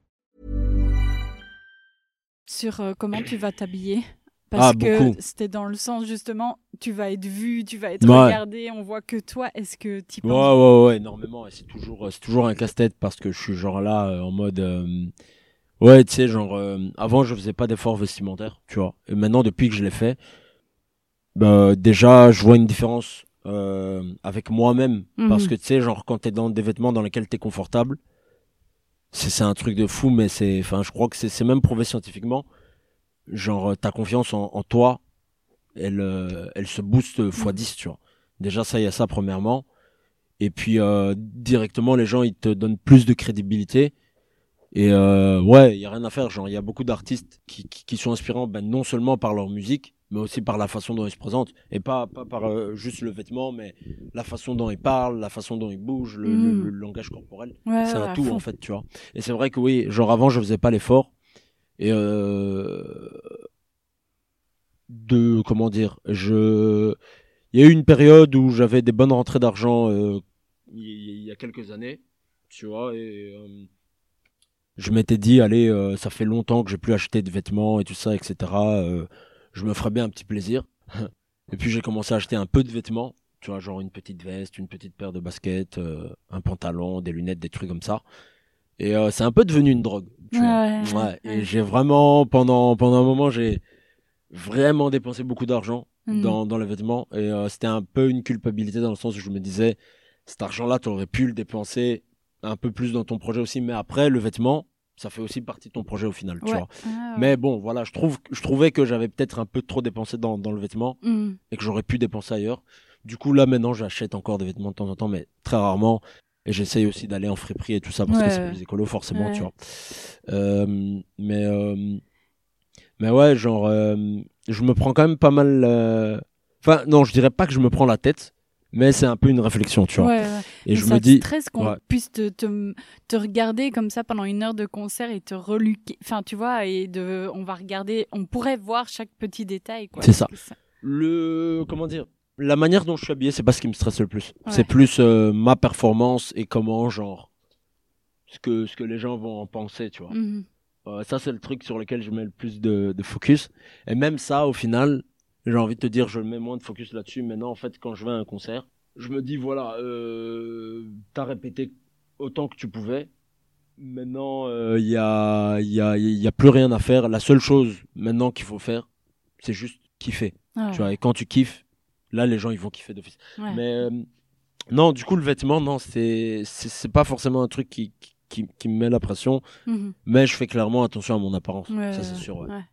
Sur euh, comment tu vas t'habiller Ah, Parce que c'était dans le sens justement, tu vas être vu, tu vas être Ouais. regardé, on voit que toi. Est-ce que tu Ouais, penses? Ouais, ouais, énormément. Et c'est toujours, euh, c'est toujours un casse-tête parce que je suis genre là euh, en mode. euh, ouais, tu sais, genre. avant, je faisais pas d'efforts vestimentaires, tu vois. Et maintenant, depuis que je l'ai fait, bah, déjà, je vois une différence avec moi-même. Mhm. Parce que tu sais, genre, quand t'es dans des vêtements dans lesquels t'es confortable, c'est c'est un truc de fou, mais c'est. Enfin, je crois que c'est c'est même prouvé scientifiquement. Genre, euh, ta confiance en, en toi, elle, euh, elle se booste x 10, tu vois. Déjà, ça, il y a ça, premièrement. Et puis, euh, directement, les gens, ils te donnent plus de crédibilité. Et euh, ouais, il y a rien à faire. Genre, il y a beaucoup d'artistes qui, qui, qui sont inspirants, ben, non seulement par leur musique, mais aussi par la façon dont ils se présentent. Et pas, pas par euh, juste le vêtement, mais la façon dont ils parlent, la façon dont ils bougent, le, le- le langage corporel. Ouais, c'est un tout, fond. en fait, tu vois. Et c'est vrai que oui, genre avant, je faisais pas l'effort. Et euh, de, comment dire, je. Il y a eu une période où j'avais des bonnes rentrées d'argent euh, il il y a quelques années, tu vois, et je m'étais dit, allez, ça fait longtemps que j'ai plus acheté de vêtements et tout ça, etc. je me ferais bien un petit plaisir. et puis j'ai commencé à acheter un peu de vêtements, tu vois, genre une petite veste, une petite paire de baskets, euh, un pantalon, des lunettes, des trucs comme ça. Et euh, c'est un peu devenu une drogue. Tu Ouais, vois. ouais, Et j'ai vraiment, pendant, pendant un moment, j'ai vraiment dépensé beaucoup d'argent Mhm. dans, dans les vêtements. Et euh, c'était un peu une culpabilité dans le sens où je me disais, cet argent-là, tu aurais pu le dépenser un peu plus dans ton projet aussi. Mais après, le vêtement, ça fait aussi partie de ton projet au final, tu vois. Ah, ouais. Mais bon, voilà, je, trouve, je trouvais que j'avais peut-être un peu trop dépensé dans, dans le vêtement Mhm. et que j'aurais pu dépenser ailleurs. Du coup, là, maintenant, j'achète encore des vêtements de temps en temps, mais très rarement. Et j'essaye aussi d'aller en friperie et tout ça parce Ouais, que c'est plus écolo, forcément, tu vois. Euh, mais, euh, mais ouais, genre, euh, je me prends quand même pas mal. Enfin, non, je dirais pas que je me prends la tête, mais c'est un peu une réflexion, tu vois. Ouais, ouais. Et Mais je ça me te dis. stresse qu'on ouais. puisse te, te, te regarder comme ça pendant une heure de concert et te reluquer. Enfin, tu vois, et de, on va regarder, on pourrait voir chaque petit détail. quoi. C'est ça. Le. Comment dire La manière dont je suis habillé, c'est pas ce qui me stresse le plus. Ouais. C'est plus euh, ma performance et comment, genre. Ce que, ce que les gens vont en penser, tu vois. Mhm. Euh, ça, c'est le truc sur lequel je mets le plus de, de focus. Et même ça, au final, j'ai envie de te dire, je mets moins de focus là-dessus. Maintenant, en fait, quand je vais à un concert, je me dis, voilà, euh, t'as répété autant que tu pouvais. Maintenant, il y, a, y, a, y a plus rien à faire. La seule chose maintenant qu'il faut faire, c'est juste kiffer. Ah Tu vois, et quand tu kiffes, là, les gens, ils vont kiffer d'office. ouais. Mais euh, non, du coup, le vêtement, non, c'est pas forcément un truc qui, qui, qui me met la pression. Mhm. Mais je fais clairement attention à mon apparence. Ouais, ça, c'est sûr. ouais. ouais.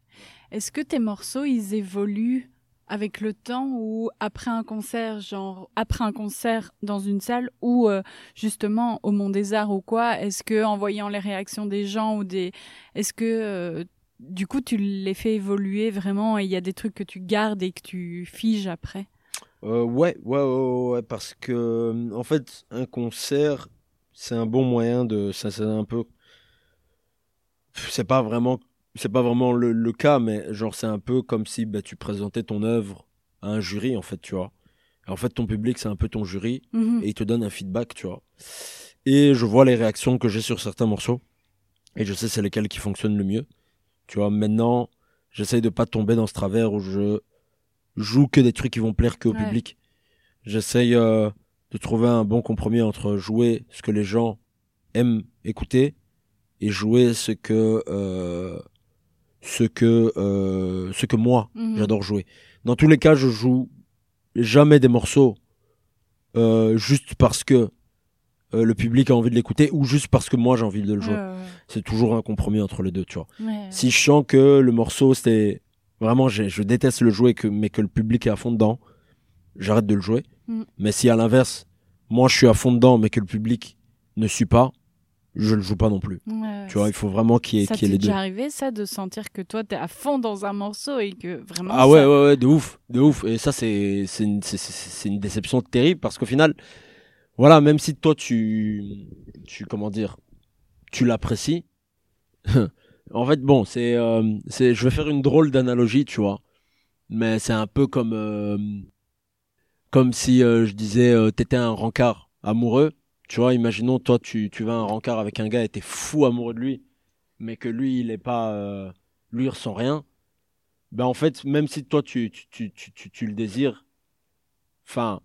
Est-ce que tes morceaux, ils évoluent avec le temps ou après un concert, genre après un concert dans une salle ou euh, justement au Mont des Arts ou quoi Est-ce que en voyant les réactions des gens ou des, est-ce que euh, du coup tu les fais évoluer vraiment et il y a des trucs que tu gardes et que tu figes après? Euh, ouais, ouais, ouais, ouais, parce que en fait, un concert, c'est un bon moyen de. Ça, c'est un peu. C'est pas vraiment, c'est pas vraiment le, le cas, mais genre c'est un peu comme si bah, tu présentais ton œuvre à un jury, en fait, tu vois. Et en fait, ton public, c'est un peu ton jury, Mhm. et il te donne un feedback, tu vois. Et je vois les réactions que j'ai sur certains morceaux, et je sais c'est lesquels qui fonctionnent le mieux. Tu vois, maintenant, j'essaye de pas tomber dans ce travers où je joue que des trucs qui vont plaire que au Ouais. public. J'essaye euh, de trouver un bon compromis entre jouer ce que les gens aiment écouter et jouer ce que euh, ce que euh, ce que moi Mhm. j'adore jouer. Dans tous les cas, je joue jamais des morceaux euh, juste parce que euh, le public a envie de l'écouter ou juste parce que moi j'ai envie de le jouer. Ouais, ouais, C'est toujours un compromis entre les deux, tu vois. Si je sens que le morceau, c'est vraiment, je déteste le jouer, que, mais que le public est à fond dedans, j'arrête de le jouer. Mm. Mais si à l'inverse, moi je suis à fond dedans, mais que le public ne suit pas, je le joue pas non plus. Ouais, Tu vois, il faut vraiment qu'il y ait, ça qu'il y ait les deux. déjà arrivé, ça, de sentir que toi, t'es à fond dans un morceau et que vraiment. Ah ouais, ça- ouais, ouais, de ouf, de ouf. Et ça, c'est c'est une, c'est- c'est- c'est une déception terrible parce qu'au final, voilà, même si toi, tu, tu comment dire, tu l'apprécies, en fait, bon, c'est, euh, c'est, je vais faire une drôle d'analogie, tu vois, mais c'est un peu comme, euh, comme si euh, je disais, t'étais un rencard amoureux, tu vois, imaginons, toi, tu, tu vas à un rencard avec un gars et t'es fou amoureux de lui, mais que lui, il est pas, euh, lui, il ressent rien. Ben en fait, même si toi tu, tu, tu, tu, tu, le désires, enfin,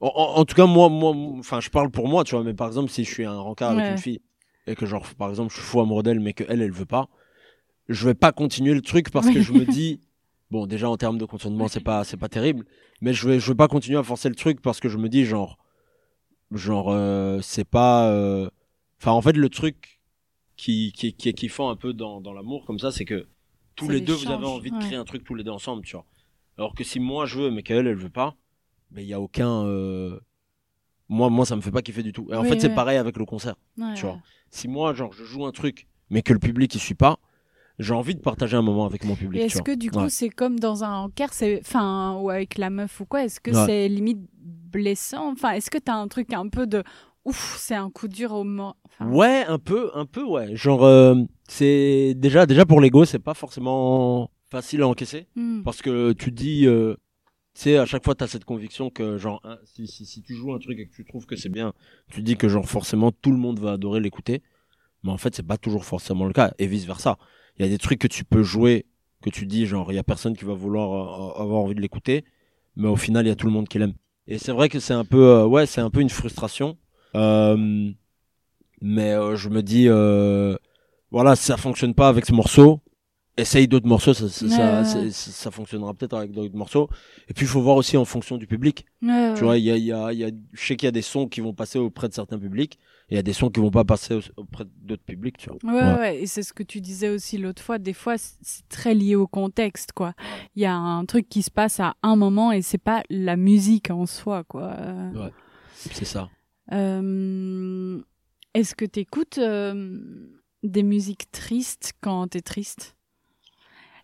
en, en- tout cas, moi, moi, enfin, je parle pour moi, tu vois, mais par exemple, si je suis un rencard avec une fille et que, genre, par exemple, je suis fou amoureux d'elle, mais qu'elle, elle veut pas, je vais pas continuer le truc parce que je me dis, bon, déjà en termes de consentement, c'est pas, c'est pas terrible, mais je vais, je vais pas continuer à forcer le truc parce que je me dis, genre, genre, euh, c'est pas, euh, enfin, en fait, le truc qui, qui, qui est kiffant un peu dans, dans l'amour comme ça, c'est que tous les deux, vous avez envie de ouais. créer un truc tous les deux ensemble, tu vois. Alors que si moi je veux, mais qu'elle, elle veut pas, mais il y a aucun. euh, Moi, moi, ça me fait pas kiffer du tout. Et en Oui, fait, c'est ouais. pareil avec le concert. Ouais, tu vois. Si moi, genre, je joue un truc, mais que le public il suit pas, j'ai envie de partager un moment avec mon public. Est-ce que du coup, Ouais. c'est comme dans un encart, c'est, enfin, ou avec la meuf ou quoi, est-ce que Ouais. c'est limite blessant? Enfin, est-ce que t'as un truc un peu de ouf, c'est un coup dur au moment. enfin, Ouais, un peu, un peu, ouais. Genre, euh, c'est déjà, déjà pour l'ego, c'est pas forcément facile à encaisser. hmm. Parce que tu dis, euh, tu sais, à chaque fois, tu as cette conviction que, genre, si, si, si tu joues un truc et que tu trouves que c'est bien, tu dis que, genre, forcément, tout le monde va adorer l'écouter. Mais en fait, c'est pas toujours forcément le cas, et vice versa. Il y a des trucs que tu peux jouer, que tu dis, genre, il y a personne qui va vouloir euh, avoir envie de l'écouter, mais au final, il y a tout le monde qui l'aime. Et c'est vrai que c'est un peu, euh, ouais, c'est un peu une frustration. Euh, mais euh, je me dis, euh, voilà, ça fonctionne pas avec ce morceau, essaye d'autres morceaux, ça, ça, Ouais, ça, ouais. c'est- ça- ça fonctionnera peut-être avec d'autres morceaux. Et puis il faut voir aussi en fonction du public. Ouais, ouais. Tu vois, il y a, il y a, y a, je sais qu'il y a des sons qui vont passer auprès de certains publics, et il y a des sons qui vont pas passer au- auprès d'autres publics, tu vois. Ouais, Ouais. ouais, et c'est ce que tu disais aussi l'autre fois. Des fois, c'est très lié au contexte, quoi. Il y a un truc qui se passe à un moment et c'est pas la musique en soi, quoi. Ouais. C'est ça. euh, Est-ce que t'écoutes euh, des musiques tristes quand t'es triste?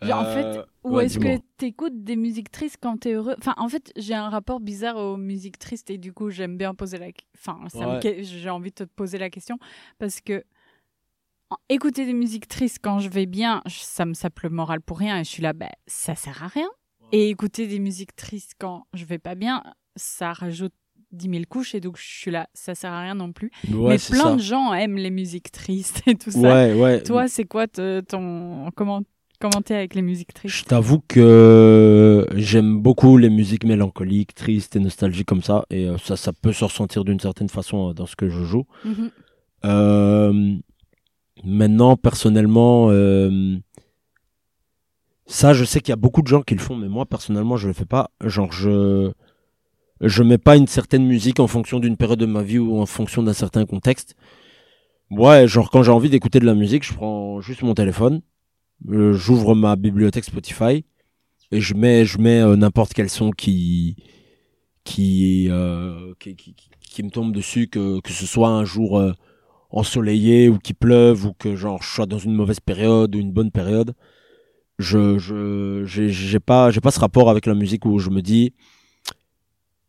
Genre, en fait, Euh, Ou ouais, est-ce que t'écoutes des musiques tristes quand t'es heureux? Enfin, en fait, j'ai un rapport bizarre aux musiques tristes et du coup, j'aime bien poser la. Enfin, ça me j'ai envie de te poser la question parce que écouter des musiques tristes quand je vais bien, ça me sape le moral pour rien et je suis là, bah, ça sert à rien. Et écouter des musiques tristes quand je vais pas bien, ça rajoute 10 000 couches et donc je suis là, ça sert à rien non plus. Ouais, Mais plein ça. de gens aiment les musiques tristes et tout ça. Ouais, ouais. Toi, c'est quoi ton comment comment t'es avec les musiques tristes Je t'avoue que j'aime beaucoup les musiques mélancoliques, tristes et nostalgiques comme ça, et euh, ça, ça peut se ressentir d'une certaine façon euh, dans ce que je joue. Mhm. Euh, maintenant, personnellement, euh, ça, je sais qu'il y a beaucoup de gens qui le font, mais moi, personnellement, je le fais pas. Genre, je je mets pas une certaine musique en fonction d'une période de ma vie ou en fonction d'un certain contexte. Ouais, genre quand j'ai envie d'écouter de la musique, je prends juste mon téléphone, j'ouvre ma bibliothèque Spotify et je mets je mets euh, n'importe quel son qui qui, euh, qui, qui qui qui me tombe dessus que que ce soit un jour euh, ensoleillé ou qu'il pleuve ou que genre je sois dans une mauvaise période ou une bonne période je je j'ai j'ai pas j'ai pas ce rapport avec la musique où je me dis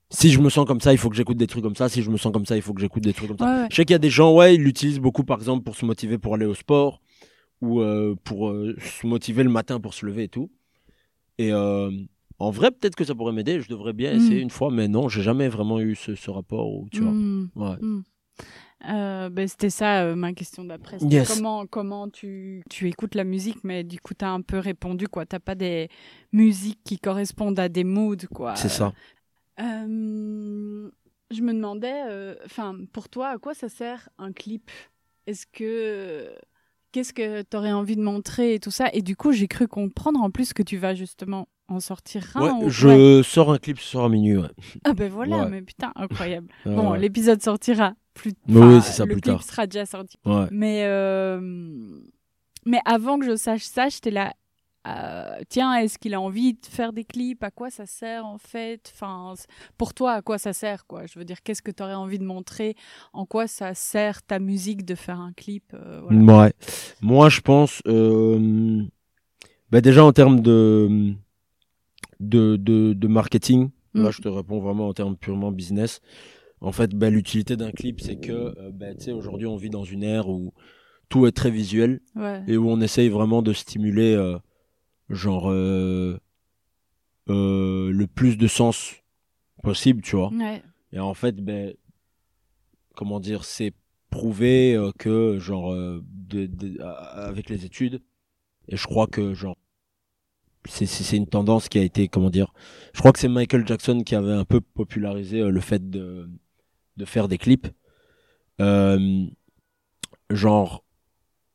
si je me sens comme ça il faut que j'écoute des trucs comme ça. Si je me sens comme ça il faut que j'écoute des trucs comme ça. Ouais. je sais qu'il y a des gens ouais ils l'utilisent beaucoup par exemple pour se motiver pour aller au sport ou euh, pour euh, se motiver le matin pour se lever et tout et euh, en vrai peut-être que ça pourrait m'aider je devrais bien Mm. essayer une fois mais non j'ai jamais vraiment eu ce, ce rapport où tu vois Mm. ouais Mm. Euh, ben, c'était ça euh, ma question d'après. Yes. Comment, comment tu, tu écoutes la musique, mais du coup, tu as un peu répondu, quoi. T'as pas des musiques qui correspondent à des moods, quoi. c'est ça Euh, je me demandais, enfin, pour toi, à quoi ça sert un clip? Est-ce que. Qu'est-ce que tu aurais envie de montrer et tout ça Et du coup, j'ai cru comprendre en plus que tu vas justement en sortir un. ouais, ou- je ouais. sors un clip ce soir à minuit ouais. Ah ben voilà, mais putain, incroyable. Bon, l'épisode sortira plus enfin, oui, c'est ça, le plus clip tard. sera déjà sorti. Mais, euh, mais avant que je sache ça, j'étais là. Euh, tiens, est-ce qu'il a envie de faire des clips? À quoi ça sert en fait? Enfin, pour toi, à quoi ça sert quoi? Je veux dire, qu'est-ce que tu aurais envie de montrer? En quoi ça sert ta musique de faire un clip euh, voilà. Ouais. Moi, je pense, euh, bah déjà en termes de, de, de, de marketing, Mm. là, je te réponds vraiment en termes purement business. En fait, bah, l'utilité d'un clip, c'est que, bah, aujourd'hui, on vit dans une ère où tout est très visuel Ouais. et où on essaye vraiment de stimuler, genre, euh, euh, le plus de sens possible, tu vois. Ouais. Et en fait, ben, comment dire, c'est prouvé euh, que, genre, euh, de, de- avec les études, et je crois que, genre, c'est- c'est c'est une tendance qui a été, comment dire, je crois que c'est Michael Jackson qui avait un peu popularisé euh, le fait de, de faire des clips. Euh, genre,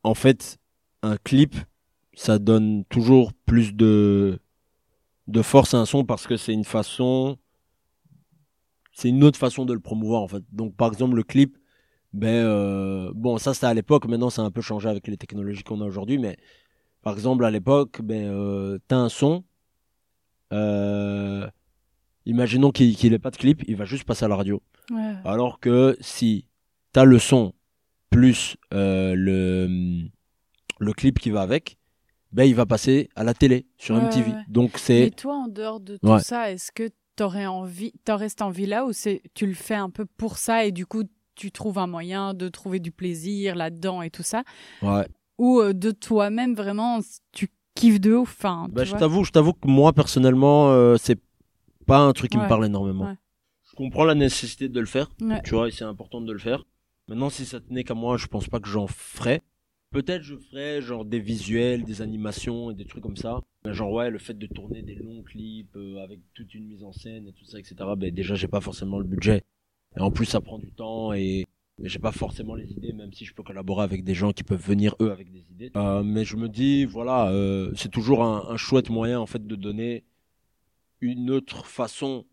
en fait, un clip, ça donne toujours plus de, de force à un son parce que c'est une façon c'est une autre façon de le promouvoir en fait. Donc par exemple le clip, ben euh, bon ça c'était à l'époque, maintenant ça a un peu changé avec les technologies qu'on a aujourd'hui, mais par exemple à l'époque, ben euh, t'as un son, euh, imaginons qu'il ait pas de clip, il va juste passer à la radio. Ouais. Alors que si t'as le son plus euh, le le clip qui va avec, ben il va passer à la télé sur Ouais, MTV. ouais. Donc Mais c'est toi, en dehors de tout Ouais. ça, est-ce que t'aurais envie, t'aurais cette envie-là ou c'est tu le fais un peu pour ça et du coup tu trouves un moyen de trouver du plaisir là-dedans et tout ça? Ouais. ou euh, de toi-même vraiment tu kiffes de ouf enfin, Bah, je t'avoue, je t'avoue que moi personnellement, euh, c'est pas un truc qui Ouais. me parle énormément. Ouais. Je comprends la nécessité de le faire, Ouais. tu vois, et c'est important de le faire. Maintenant, si ça tenait qu'à moi, je pense pas que j'en ferais. Peut-être je ferais genre des visuels, des animations et des trucs comme ça. Mais genre ouais, le fait de tourner des longs clips euh, avec toute une mise en scène et tout ça, etc. Ben déjà, j'ai pas forcément le budget. Et en plus, ça prend du temps et j'ai pas forcément les idées, même si je peux collaborer avec des gens qui peuvent venir eux avec des idées. Euh, mais je me dis, voilà, euh, c'est toujours un, un chouette moyen en fait de donner une autre façon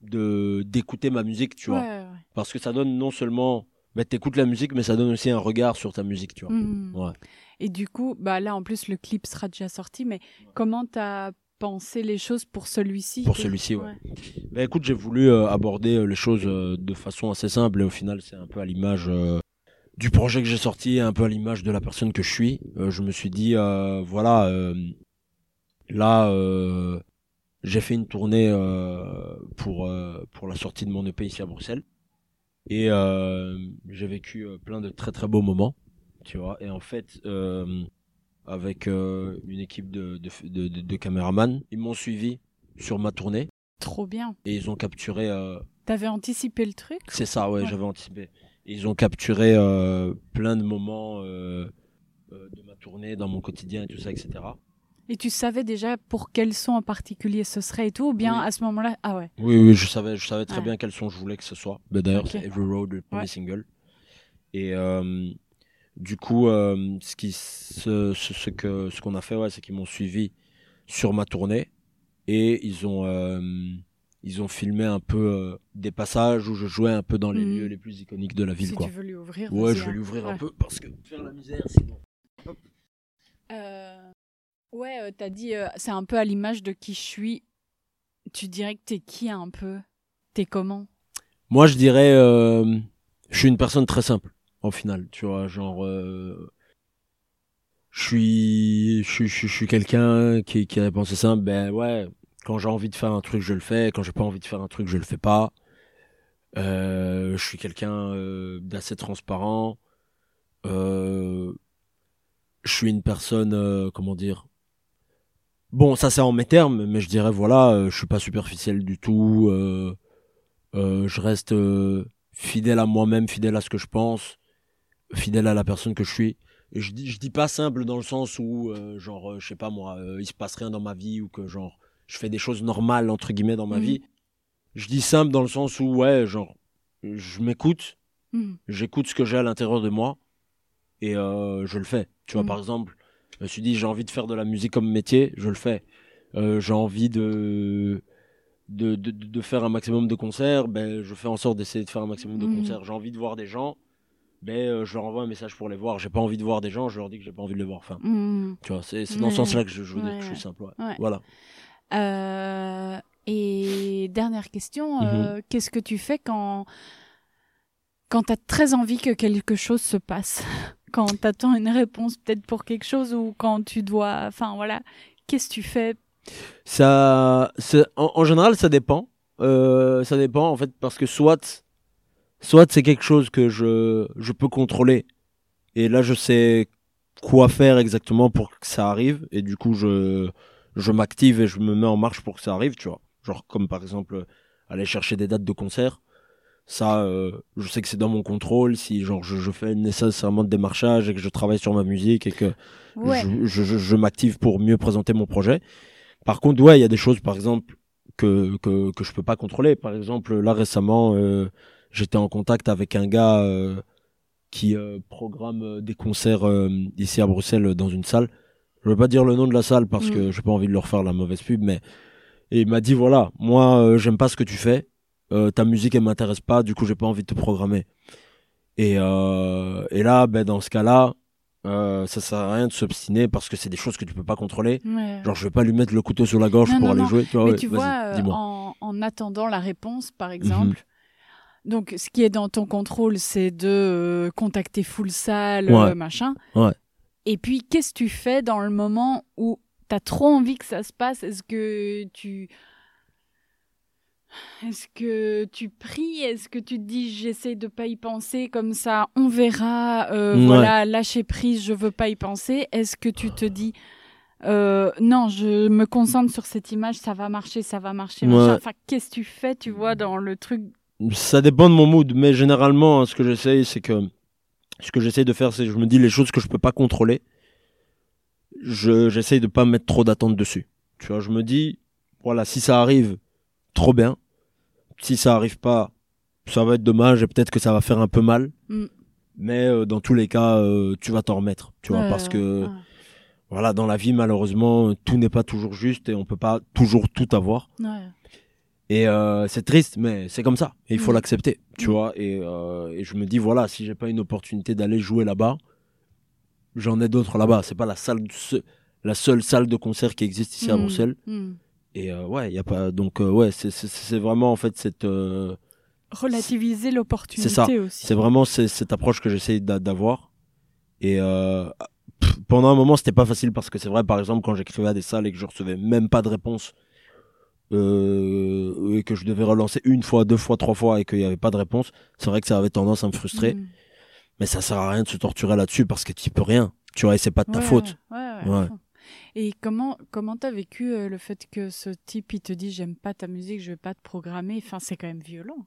de d'écouter ma musique, tu vois, ouais. parce que ça donne non seulement, bah, t'écoutes la musique, mais ça donne aussi un regard sur ta musique, tu vois. Ouais. Et du coup, bah là en plus le clip sera déjà sorti, mais comment t'as pensé les choses pour celui-ci? Pour celui-ci, ouais. Bah écoute, j'ai voulu euh, aborder euh, les choses euh, de façon assez simple et au final, c'est un peu à l'image du projet que j'ai sorti, un peu à l'image de la personne que je suis. Je me suis dit, voilà, là, j'ai fait une tournée pour pour la sortie de mon EP ici à Bruxelles et euh, j'ai vécu euh, plein de très très beaux moments, tu vois. Et en fait, euh, avec une équipe de de, de, de- de caméramans, ils m'ont suivi sur ma tournée Trop bien. et ils ont capturé euh, T'avais anticipé le truc c'est ça ouais, Ouais. j'avais anticipé Et ils ont capturé euh, plein de moments de ma tournée dans mon quotidien et tout ça etc Et tu savais déjà pour quel son en particulier ce serait et tout Ou bien Oui. à ce moment-là Ah ouais. oui oui je savais je savais très Ouais. bien quel son je voulais que ce soit Mais d'ailleurs Ok. c'est Every Road le premier Ouais. single et euh, du coup euh, ce qui ce, que ce qu'on a fait ouais c'est qu'ils m'ont suivi sur ma tournée et ils ont euh, ils ont filmé un peu des passages où je jouais un peu dans les Mhm. lieux les plus iconiques de la ville si quoi tu veux lui ouvrir. Ouais, je vais hein. lui ouvrir un Ouais. peu parce que faire la misère, sinon. Euh, Ouais, euh, t'as dit, euh, c'est un peu à l'image de qui je suis. Tu dirais que t'es qui un peu? T'es comment? Moi, je dirais, euh, je suis une personne très simple, en final, tu vois, genre, je suis, je suis, quelqu'un qui, qui a des pensées simples, ben ouais, quand j'ai envie de faire un truc, je le fais, quand j'ai pas envie de faire un truc, je le fais pas. Je suis quelqu'un d'assez transparent. Je suis une personne, comment dire, Bon, ça c'est en mes termes, mais je dirais voilà, euh, je suis pas superficiel du tout. euh, euh, je reste euh, fidèle à moi-même, fidèle à ce que je pense, fidèle à la personne que je suis. Et je dis, je dis pas simple dans le sens où euh, genre, euh, je sais pas moi, il se passe rien dans ma vie ou que genre, je fais des choses normales entre guillemets dans ma Mhm. vie. Je dis simple dans le sens où ouais, genre, je m'écoute, Hmm. j'écoute ce que j'ai à l'intérieur de moi et je le fais. Tu vois, Mhm. par exemple, je me suis dit, j'ai envie de faire de la musique comme métier, je le fais. Euh, j'ai envie de de, de, de faire un maximum de concerts, ben, je fais en sorte d'essayer de faire un maximum de Mhm. concerts. J'ai envie de voir des gens, mais euh, je leur envoie un message pour les voir. J'ai pas envie de voir des gens, je leur dis que j'ai pas envie de les voir. Enfin, Hmm. tu vois, c'est dans ce sens-là que je, je veux dire que je suis simple. ouais. Voilà. Euh, et dernière question, Mhm. qu'est-ce que tu fais quand, quand tu as très envie que quelque chose se passe? Quand tu attends une réponse peut-être pour quelque chose ou quand tu dois... Enfin voilà, qu'est-ce que tu fais? Ça, en général, ça dépend. Euh, ça dépend en fait parce que soit, soit c'est quelque chose que je, je peux contrôler et là je sais quoi faire exactement pour que ça arrive et du coup je, je m'active et je me mets en marche pour que ça arrive, tu vois. Genre comme par exemple aller chercher des dates de concert. Ça, euh, je sais que c'est dans mon contrôle. Si genre je, je fais nécessairement de démarchage et que je travaille sur ma musique et que Ouais. je, je, je- je m'active pour mieux présenter mon projet. Par contre, ouais, il y a des choses, par exemple, que, que, que je peux pas contrôler. Par exemple, là récemment, euh, j'étais en contact avec un gars euh, qui euh, programme euh, des concerts euh, ici à Bruxelles dans une salle. Je veux pas dire le nom de la salle parce Mm. que j'ai pas envie de leur faire la mauvaise pub, mais et il m'a dit voilà, moi euh, j'aime pas ce que tu fais, euh, ta musique elle m'intéresse pas, du coup j'ai pas envie de te programmer. Et euh, et là, ben dans ce cas-là, euh, ça sert à rien de s'obstiner parce que c'est des choses que tu peux pas contrôler. Ouais. Genre je vais pas lui mettre le couteau sur la gorge Non, pour non, aller non. jouer. Tu vois, Mais ouais, tu vois, euh, en, en attendant la réponse, par Mhm. exemple, donc ce qui est dans ton contrôle, c'est de contacter full salle, Ouais. machin. Et puis, qu'est-ce que tu fais dans le moment où tu as trop envie que ça se passe? Est-ce que tu... Est-ce que tu pries? Est-ce que tu te dis j'essaie de pas y penser comme ça On verra. euh, Ouais. Voilà, lâcher prise, je veux pas y penser. Est-ce que tu te dis euh, non, je me concentre sur cette image, ça va marcher, ça va marcher. Ouais. Enfin, qu'est-ce que tu fais, tu vois, dans le truc? Ça dépend de mon mood, mais généralement, hein, ce que j'essaye, c'est que ce que j'essaye de faire, c'est que je me dis les choses que je peux pas contrôler. Je j'essaye de pas mettre trop d'attente dessus. Tu vois, je me dis voilà, si ça arrive, trop bien. Si ça arrive pas, ça va être dommage et peut-être que ça va faire un peu mal. Mm. Mais euh, dans tous les cas, euh, tu vas t'en remettre, tu vois, Ouais, parce que voilà, dans la vie, malheureusement, tout n'est pas toujours juste et on peut pas toujours tout avoir. Et euh, c'est triste, mais c'est comme ça. Et il faut Mm. l'accepter, tu Mm. vois. Et, et je me dis, voilà, si j'ai pas une opportunité d'aller jouer là-bas, j'en ai d'autres là-bas. C'est pas la salle, la seule salle de concert qui existe ici à Bruxelles. Et euh, ouais, il y a pas. Donc euh, ouais, c'est- vraiment en fait cette. euh, Relativiser l'opportunité C'est ça. aussi. c'est vraiment cette approche que j'essaye d'a- d'avoir. Et euh, pff, pendant un moment, c'était pas facile parce que c'est vrai, par exemple, quand j'écrivais à des salles et que je recevais même pas de réponse, euh, et que je devais relancer une fois, deux fois, trois fois et qu'il y avait pas de réponse, c'est vrai que ça avait tendance à me frustrer. Mm. Mais ça sert à rien de se torturer là-dessus parce que tu peux rien. Tu vois, et c'est pas de ta Ouais, faute. ouais, ouais. Et comment comment t'as vécu euh, le fait que ce type il te dit j'aime pas ta musique, je vais pas te programmer? Enfin, c'est quand même violent.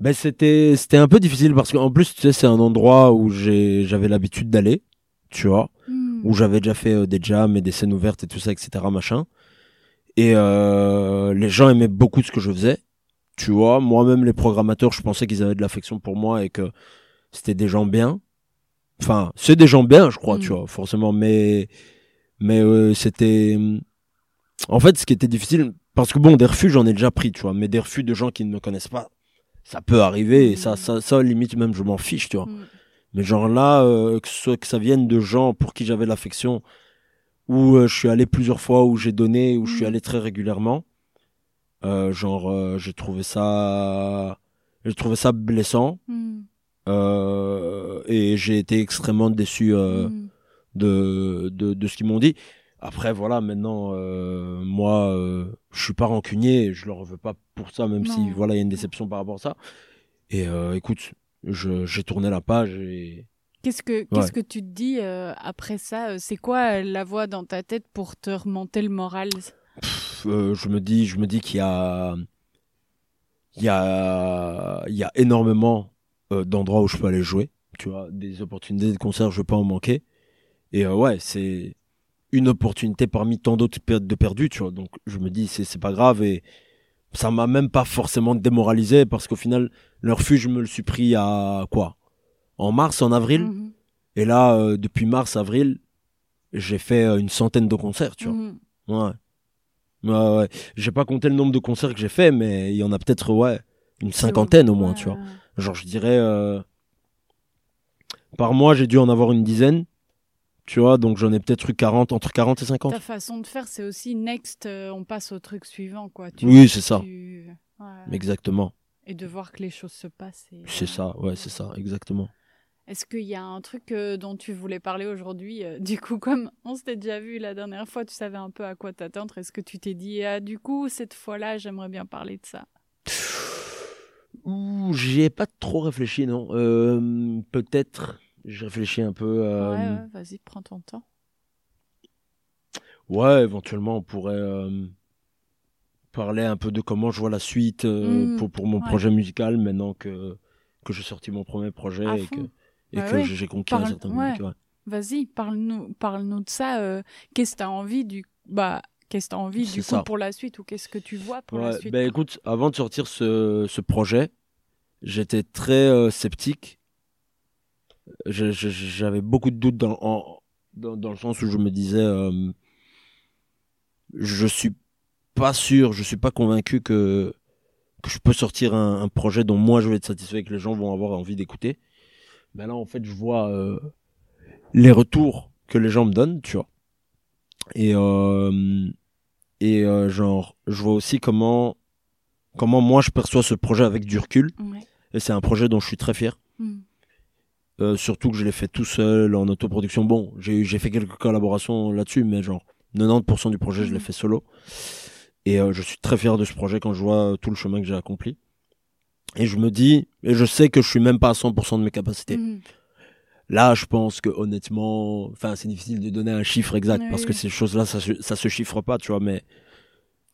Ben c'était c'était un peu difficile parce qu'en plus tu sais c'est un endroit où j'ai j'avais l'habitude d'aller, tu vois, Mm. où j'avais déjà fait euh, des jams et des scènes ouvertes et tout ça etc machin. Et euh, les gens aimaient beaucoup ce que je faisais, tu vois. Moi-même les programmateurs je pensais qu'ils avaient de l'affection pour moi et que c'était des gens bien. Enfin c'est des gens bien je crois Mm. tu vois forcément mais mais euh, c'était en fait ce qui était difficile parce que bon des refus j'en ai déjà pris tu vois mais des refus de gens qui ne me connaissent pas ça peut arriver et ça, Mm. ça, ça, limite même, je m'en fiche, tu vois. Mm. Mais genre là, euh, que, ce soit, que ça vienne de gens pour qui j'avais l'affection, où euh, je suis allé plusieurs fois, où j'ai donné, où je suis Mm. allé très régulièrement, euh, genre, euh, j'ai trouvé ça, j'ai trouvé ça blessant, Mm. euh, et j'ai été extrêmement déçu euh, Mm. De, de, de ce qu'ils m'ont dit. Après, voilà, maintenant, euh, moi, euh, je suis pas rancunier, je leur veux pas pour ça, même si, Non. voilà, il y a une déception par rapport à ça. Et euh, écoute, j'ai tourné la page et Qu'est-ce que qu'est-ce que tu te dis euh, après ça? C'est quoi la voix dans ta tête pour te remonter le moral? Pff, je me dis, je me dis qu'il y a, il y a, il y a énormément d'endroits où je peux aller jouer. Tu vois, des opportunités de concert, je veux pas en manquer. Et euh, ouais, c'est une opportunité parmi tant d'autres de perdues, tu vois. Donc je me dis, c'est pas grave et ça m'a même pas forcément démoralisé parce qu'au final, le refuge, je me le suis pris à quoi? En mars, en avril? Mhm. Et là, euh, depuis mars, avril, j'ai fait euh, une centaine de concerts, tu vois. Mhm. Ouais. Ouais, ouais. J'ai pas compté le nombre de concerts que j'ai fait, mais il y en a peut-être, ouais, une cinquantaine au moins, Ouais, tu vois. Genre, je dirais, euh, Par mois, j'ai dû en avoir une dizaine. Tu vois, donc j'en ai peut-être eu 40, entre 40 et 50. Ta façon de faire, c'est aussi next, euh, on passe au truc suivant, quoi. Tu- Oui, c'est ça. tu- ouais. Exactement. Et de voir que les choses se passent. et, C'est ça, ouais, c'est ça, exactement. Est-ce qu'il y a un truc euh, dont tu voulais parler aujourd'hui euh, Du coup, comme on s'était déjà vu la dernière fois, tu savais un peu à quoi t'attendre. Est-ce que tu t'es dit, ah, du coup, cette fois-là, j'aimerais bien parler de ça? Ouh, j'y ai pas trop réfléchi, non. Euh, peut-être, j'ai réfléchi un peu. euh, Ouais, ouais, vas-y, prends ton temps. Ouais, éventuellement, on pourrait euh, parler un peu de comment je vois la suite euh, Mm, pour, pour mon ouais. projet musical maintenant que, que j'ai sorti mon premier projet À et que, et Bah que j'ai conquis un certain public. Vas-y, parle-nous parle de ça. euh, qu'est-ce que tu as envie du. Bah, qu'est-ce que envie du coup ça. pour la suite ou qu'est-ce que tu vois pour la suite? ben écoute, avant de sortir ce, ce projet, j'étais très sceptique. J'avais beaucoup de doutes dans, en- dans, dans le sens où je me disais, euh, je suis pas sûr, je suis pas convaincu que, que je peux sortir un, un projet dont moi je vais être satisfait et que les gens vont avoir envie d'écouter. Ben là, en fait, je vois euh, les retours que les gens me donnent, tu vois. Et, euh, et euh, genre, je vois aussi comment, comment moi je perçois ce projet avec du recul. Ouais. Et c'est un projet dont je suis très fier. Mm. Euh, surtout que je l'ai fait tout seul en autoproduction. Bon, j'ai fait quelques collaborations là-dessus, mais genre 90% du projet, je l'ai Mhm. fait solo. Et euh, je suis très fier de ce projet quand je vois euh, tout le chemin que j'ai accompli. Et je me dis, et je sais que je suis même pas à 100% de mes capacités. Mhm. Là, je pense que honnêtement, enfin, c'est difficile de donner un chiffre exact Oui, parce que ces choses-là, ça, ça se chiffre pas, tu vois. Mais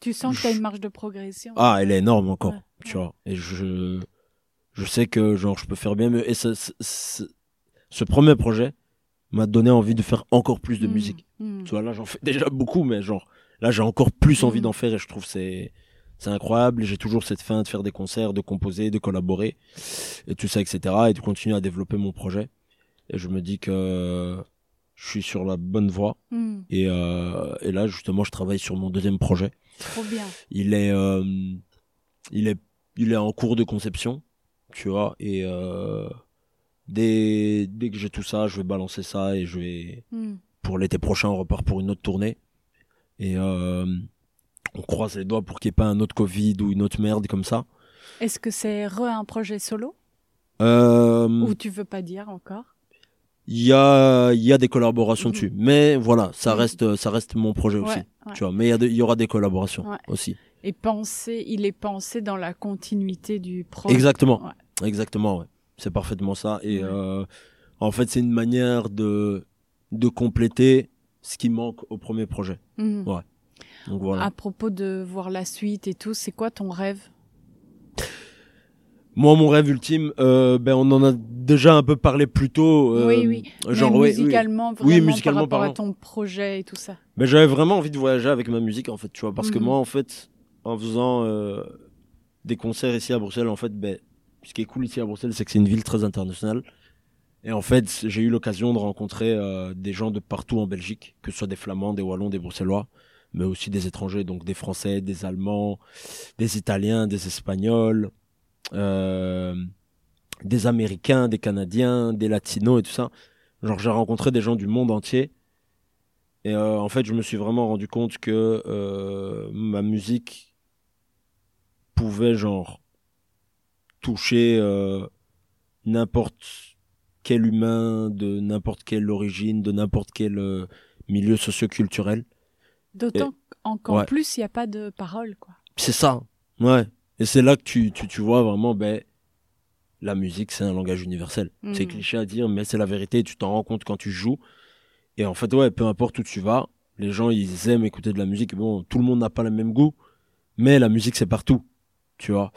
Tu sens que tu as une marge de progression. ah, elle est énorme encore, Ouais, tu vois. Et je, je sais que genre je peux faire bien mieux. Et ce, ce, ce- ce premier projet m'a donné envie de faire encore plus de Mm, musique. mm. Tu vois, là, j'en fais déjà beaucoup, mais genre là, j'ai encore plus envie Mm. d'en faire et je trouve c'est c'est incroyable. J'ai toujours cette fin de faire des concerts, de composer, de collaborer et tout ça, etc. Et de continuer à développer mon projet. Et je me dis que je suis sur la bonne voie. Mm. Et, euh, et là, justement, je travaille sur mon deuxième projet. Trop bien. Il est, euh, il est, il est en cours de conception, tu vois. Et euh, dès, dès que j'ai tout ça, je vais balancer ça et je vais, Mm. pour l'été prochain, on repart pour une autre tournée. Et euh, on croise les doigts pour qu'il n'y ait pas un autre Covid ou une autre merde comme ça. Est-ce que c'est re un projet solo? Euh, ou tu veux pas dire encore? Il y a, y a des collaborations Mhm. dessus, mais voilà, ça Mhm. reste, ça reste mon projet aussi. Ouais. Tu vois, mais il y, aura des collaborations Ouais. aussi. Et penser, il est pensé dans la continuité du projet. Exactement. Ouais. Exactement, ouais. C'est parfaitement ça. Et Ouais. euh, en fait, c'est une manière de, de compléter ce qui manque au premier projet. Mhm. Ouais. Donc voilà. À propos de voir la suite et tout, c'est quoi ton rêve? Moi, mon rêve ultime, euh, ben, on en a déjà un peu parlé plus tôt. euh, Oui, oui. Genre, Mais oui. musicalement, Oui, vraiment musicalement par rapport à parlant. ton projet et tout ça. Ben, j'avais vraiment envie de voyager avec ma musique, en fait, tu vois. Parce que Mhm. moi, en fait, en faisant euh, des concerts ici à Bruxelles, en fait, ben, ce qui est cool ici à Bruxelles, c'est que c'est une ville très internationale. Et en fait, j'ai eu l'occasion de rencontrer euh, des gens de partout en Belgique, que ce soit des Flamands, des Wallons, des Bruxellois, mais aussi des étrangers, donc des Français, des Allemands, des Italiens, des Espagnols, euh, des Américains, des Canadiens, des Latinos et tout ça. Genre, j'ai rencontré des gens du monde entier. Et euh, en fait, je me suis vraiment rendu compte que euh, ma musique pouvait, genre, toucher euh, n'importe quel humain, de n'importe quelle origine, de n'importe quel euh, milieu socioculturel. D'autant qu'encore ouais. plus, il n'y a pas de parole, quoi. C'est ça, ouais. Et c'est là que tu, tu, tu vois vraiment, ben, la musique, c'est un langage universel. Mhm. C'est cliché à dire, mais c'est la vérité. Tu t'en rends compte quand tu joues. Et en fait, ouais, peu importe où tu vas, les gens, ils aiment écouter de la musique. Bon, tout le monde n'a pas le même goût, mais la musique, c'est partout, tu vois.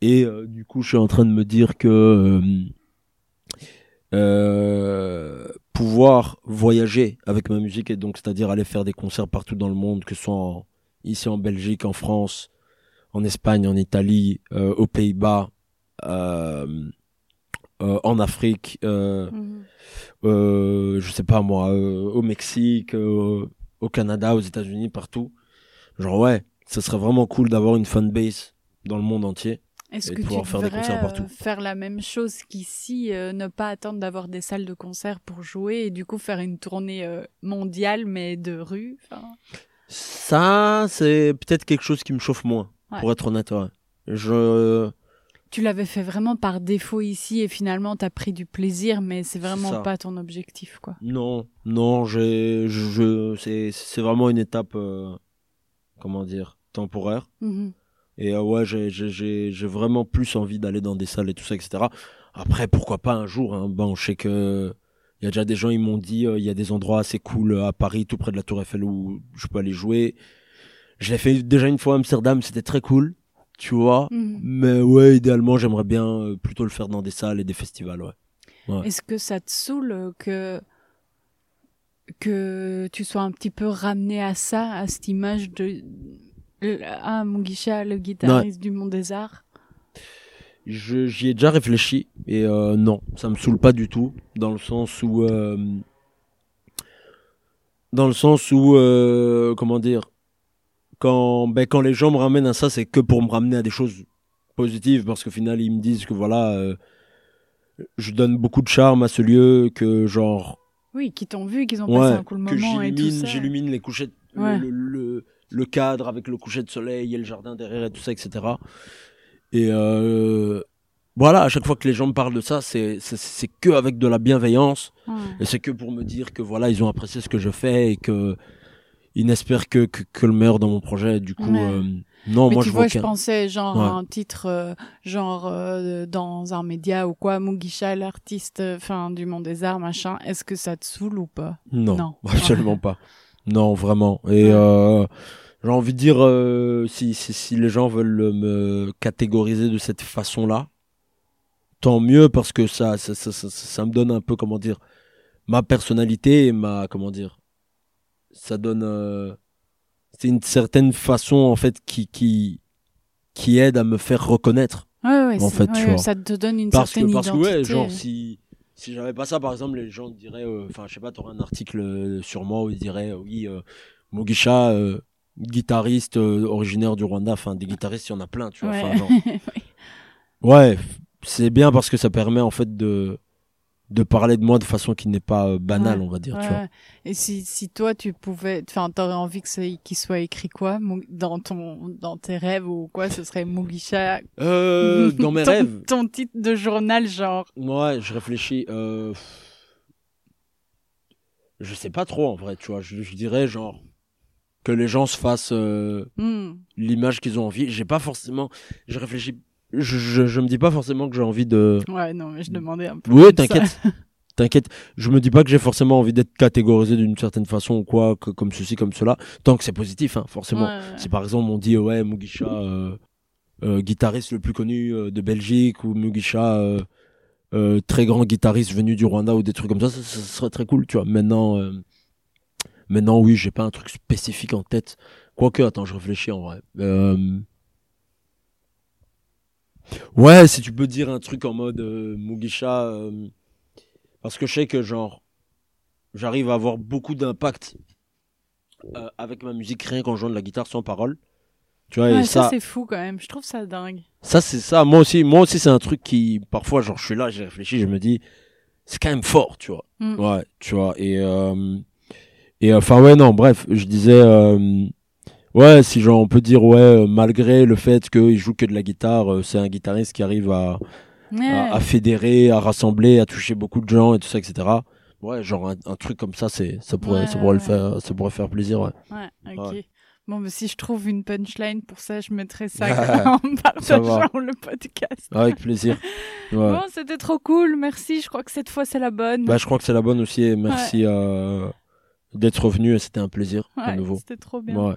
Et euh, du coup, je suis en train de me dire que euh, euh, pouvoir voyager avec ma musique, et donc c'est-à-dire aller faire des concerts partout dans le monde, que ce soit en- ici en Belgique, en France, en Espagne, en Italie, euh, aux Pays-Bas, en Afrique, euh, je sais pas moi, au Mexique, au Canada, aux États-Unis, partout. Genre ouais, ça serait vraiment cool d'avoir une fanbase dans le monde entier. Est-ce que tu faire des concerts euh, partout. faire la même chose qu'ici, euh, ne pas attendre d'avoir des salles de concert pour jouer et du coup faire une tournée euh, mondiale mais de rue Ça, c'est peut-être quelque chose qui me chauffe moins, Ouais. pour être honnête. ouais. Je... Tu l'avais fait vraiment par défaut ici et finalement t'as pris du plaisir mais c'est vraiment pas ton objectif quoi. Non, non, j'ai, je, c'est, vraiment une étape, euh, comment dire, temporaire. Mhm. Et euh, ouais, j'ai, j'ai, j'ai, j'ai vraiment plus envie d'aller dans des salles et tout ça, etc. Après, pourquoi pas un jour, hein. Bon, je sais que il y a déjà des gens, ils m'ont dit, euh, il y a des endroits assez cool euh, à Paris, tout près de la Tour Eiffel où je peux aller jouer. Je l'ai fait déjà une fois à Amsterdam, c'était très cool, tu vois. Mhm. Mais ouais, idéalement, j'aimerais bien euh, plutôt le faire dans des salles et des festivals, ouais. Ouais. Est-ce que ça te saoule que que tu sois un petit peu ramené à ça, à cette image de ah mon guichet, le guitariste du Monde des Arts Je- J'y ai déjà réfléchi et euh, non, ça me saoule pas du tout, dans le sens où, euh, dans le sens où, euh, comment dire, quand, ben, quand les gens me ramènent à ça, c'est que pour me ramener à des choses positives, parce qu'au final ils me disent que voilà, je donne beaucoup de charme à ce lieu, que genre, Oui, qui t'ont vu, qu'ils ont ouais, passé un cool que moment et tout ça. j'illumine les couchettes, Ouais. le, le- le cadre avec le coucher de soleil et le jardin derrière et tout ça, etc. Et euh, voilà, à chaque fois que les gens me parlent de ça, c'est que avec de la bienveillance et c'est que pour me dire que voilà, ils ont apprécié ce que je fais et que ils n'espèrent que, que, que le meilleur dans mon projet. Du coup, Ouais. euh, non, Mais moi tu je vois, je pensais genre Ouais. un titre, euh, genre euh, dans un média ou quoi, Mugisha, l'artiste enfin du monde des arts, machin. Est-ce que ça te saoule ou pas? Non, Non. absolument pas. Non, vraiment. Et euh, j'ai envie de dire, euh, si, si, si les gens veulent me catégoriser de cette façon-là, tant mieux parce que ça, ça, ça, ça, ça me donne un peu, comment dire, ma personnalité et ma, comment dire, ça donne, euh, c'est une certaine façon en fait qui, qui, qui aide à me faire reconnaître. Ouais, ouais, En fait, tu ouais, vois. ça te donne une Parce que, certaine parce que identité. ouais, genre, si, si j'avais pas ça, par exemple, les gens diraient, euh, enfin, je sais pas, t'aurais un article euh, sur moi où ils diraient, euh, oui, euh, guitariste originaire du Rwanda, enfin, des guitaristes, il y en a plein, tu vois. Ouais. ouais, c'est bien parce que ça permet, en fait, de, de parler de moi de façon qui n'est pas euh, banale, Ouais, on va dire, tu vois. Et si, si toi, tu pouvais, enfin, t'aurais envie que qu'il soit écrit quoi? Dans ton, dans tes rêves ou quoi? Ce serait Mugisha. Euh, dans mes ton, rêves, Ton titre de journal, genre. ouais, je réfléchis, euh, je sais pas trop, en vrai, tu vois. Je, je dirais, genre, que les gens se fassent, euh, hmm, l'image qu'ils ont envie. J'ai pas forcément. Je réfléchis. Je, je, je me dis pas forcément que j'ai envie de. Ouais, non, mais je demandais un peu. Oui, t'inquiète. T'inquiète. Je me dis pas que j'ai forcément envie d'être catégorisé d'une certaine façon ou quoi, que- comme ceci, comme cela. Tant que c'est positif, hein, forcément. Ouais, ouais. Si par exemple on dit ouais Mugisha, euh, euh, guitariste le plus connu euh, de Belgique ou Mugisha, très grand guitariste venu du Rwanda ou des trucs comme ça, ça, ça serait très cool, tu vois. Maintenant, maintenant oui, j'ai pas un truc spécifique en tête. Quoique, attends, je réfléchis en vrai. Euh, Ouais, si tu peux dire un truc en mode euh, Mugisha, euh, parce que je sais que genre j'arrive à avoir beaucoup d'impact euh, avec ma musique rien qu'en jouant de la guitare sans parole. Tu vois, Ouais, et ça, ça, c'est fou quand même. Je trouve ça dingue. ça c'est ça. Moi aussi, moi aussi c'est un truc qui parfois genre je suis là, j'ai réfléchi, je me dis c'est quand même fort, tu vois. Mm. Ouais, tu vois. Et euh, et enfin ouais non, bref, je disais ouais si genre on peut dire ouais euh, malgré le fait qu'il joue que de la guitare, euh, c'est un guitariste qui arrive à Ouais. à, à fédérer, à rassembler, à toucher beaucoup de gens et tout ça, etc. Ouais, genre un, un truc comme ça, c'est ça pourrait, Ouais, ça pourrait le ouais. faire, ça pourrait faire plaisir. Ouais. Ouais, ok. Ouais. Bon, mais si je trouve une punchline pour ça, je mettrai ça Ouais, en partageant le podcast. Avec plaisir. Ouais. Bon, c'était trop cool. Merci. Je crois que cette fois, c'est la bonne. Bah, je crois que c'est la bonne aussi. Et merci euh, d'être revenu. et C'était un plaisir à Ouais, nouveau. C'était trop bien.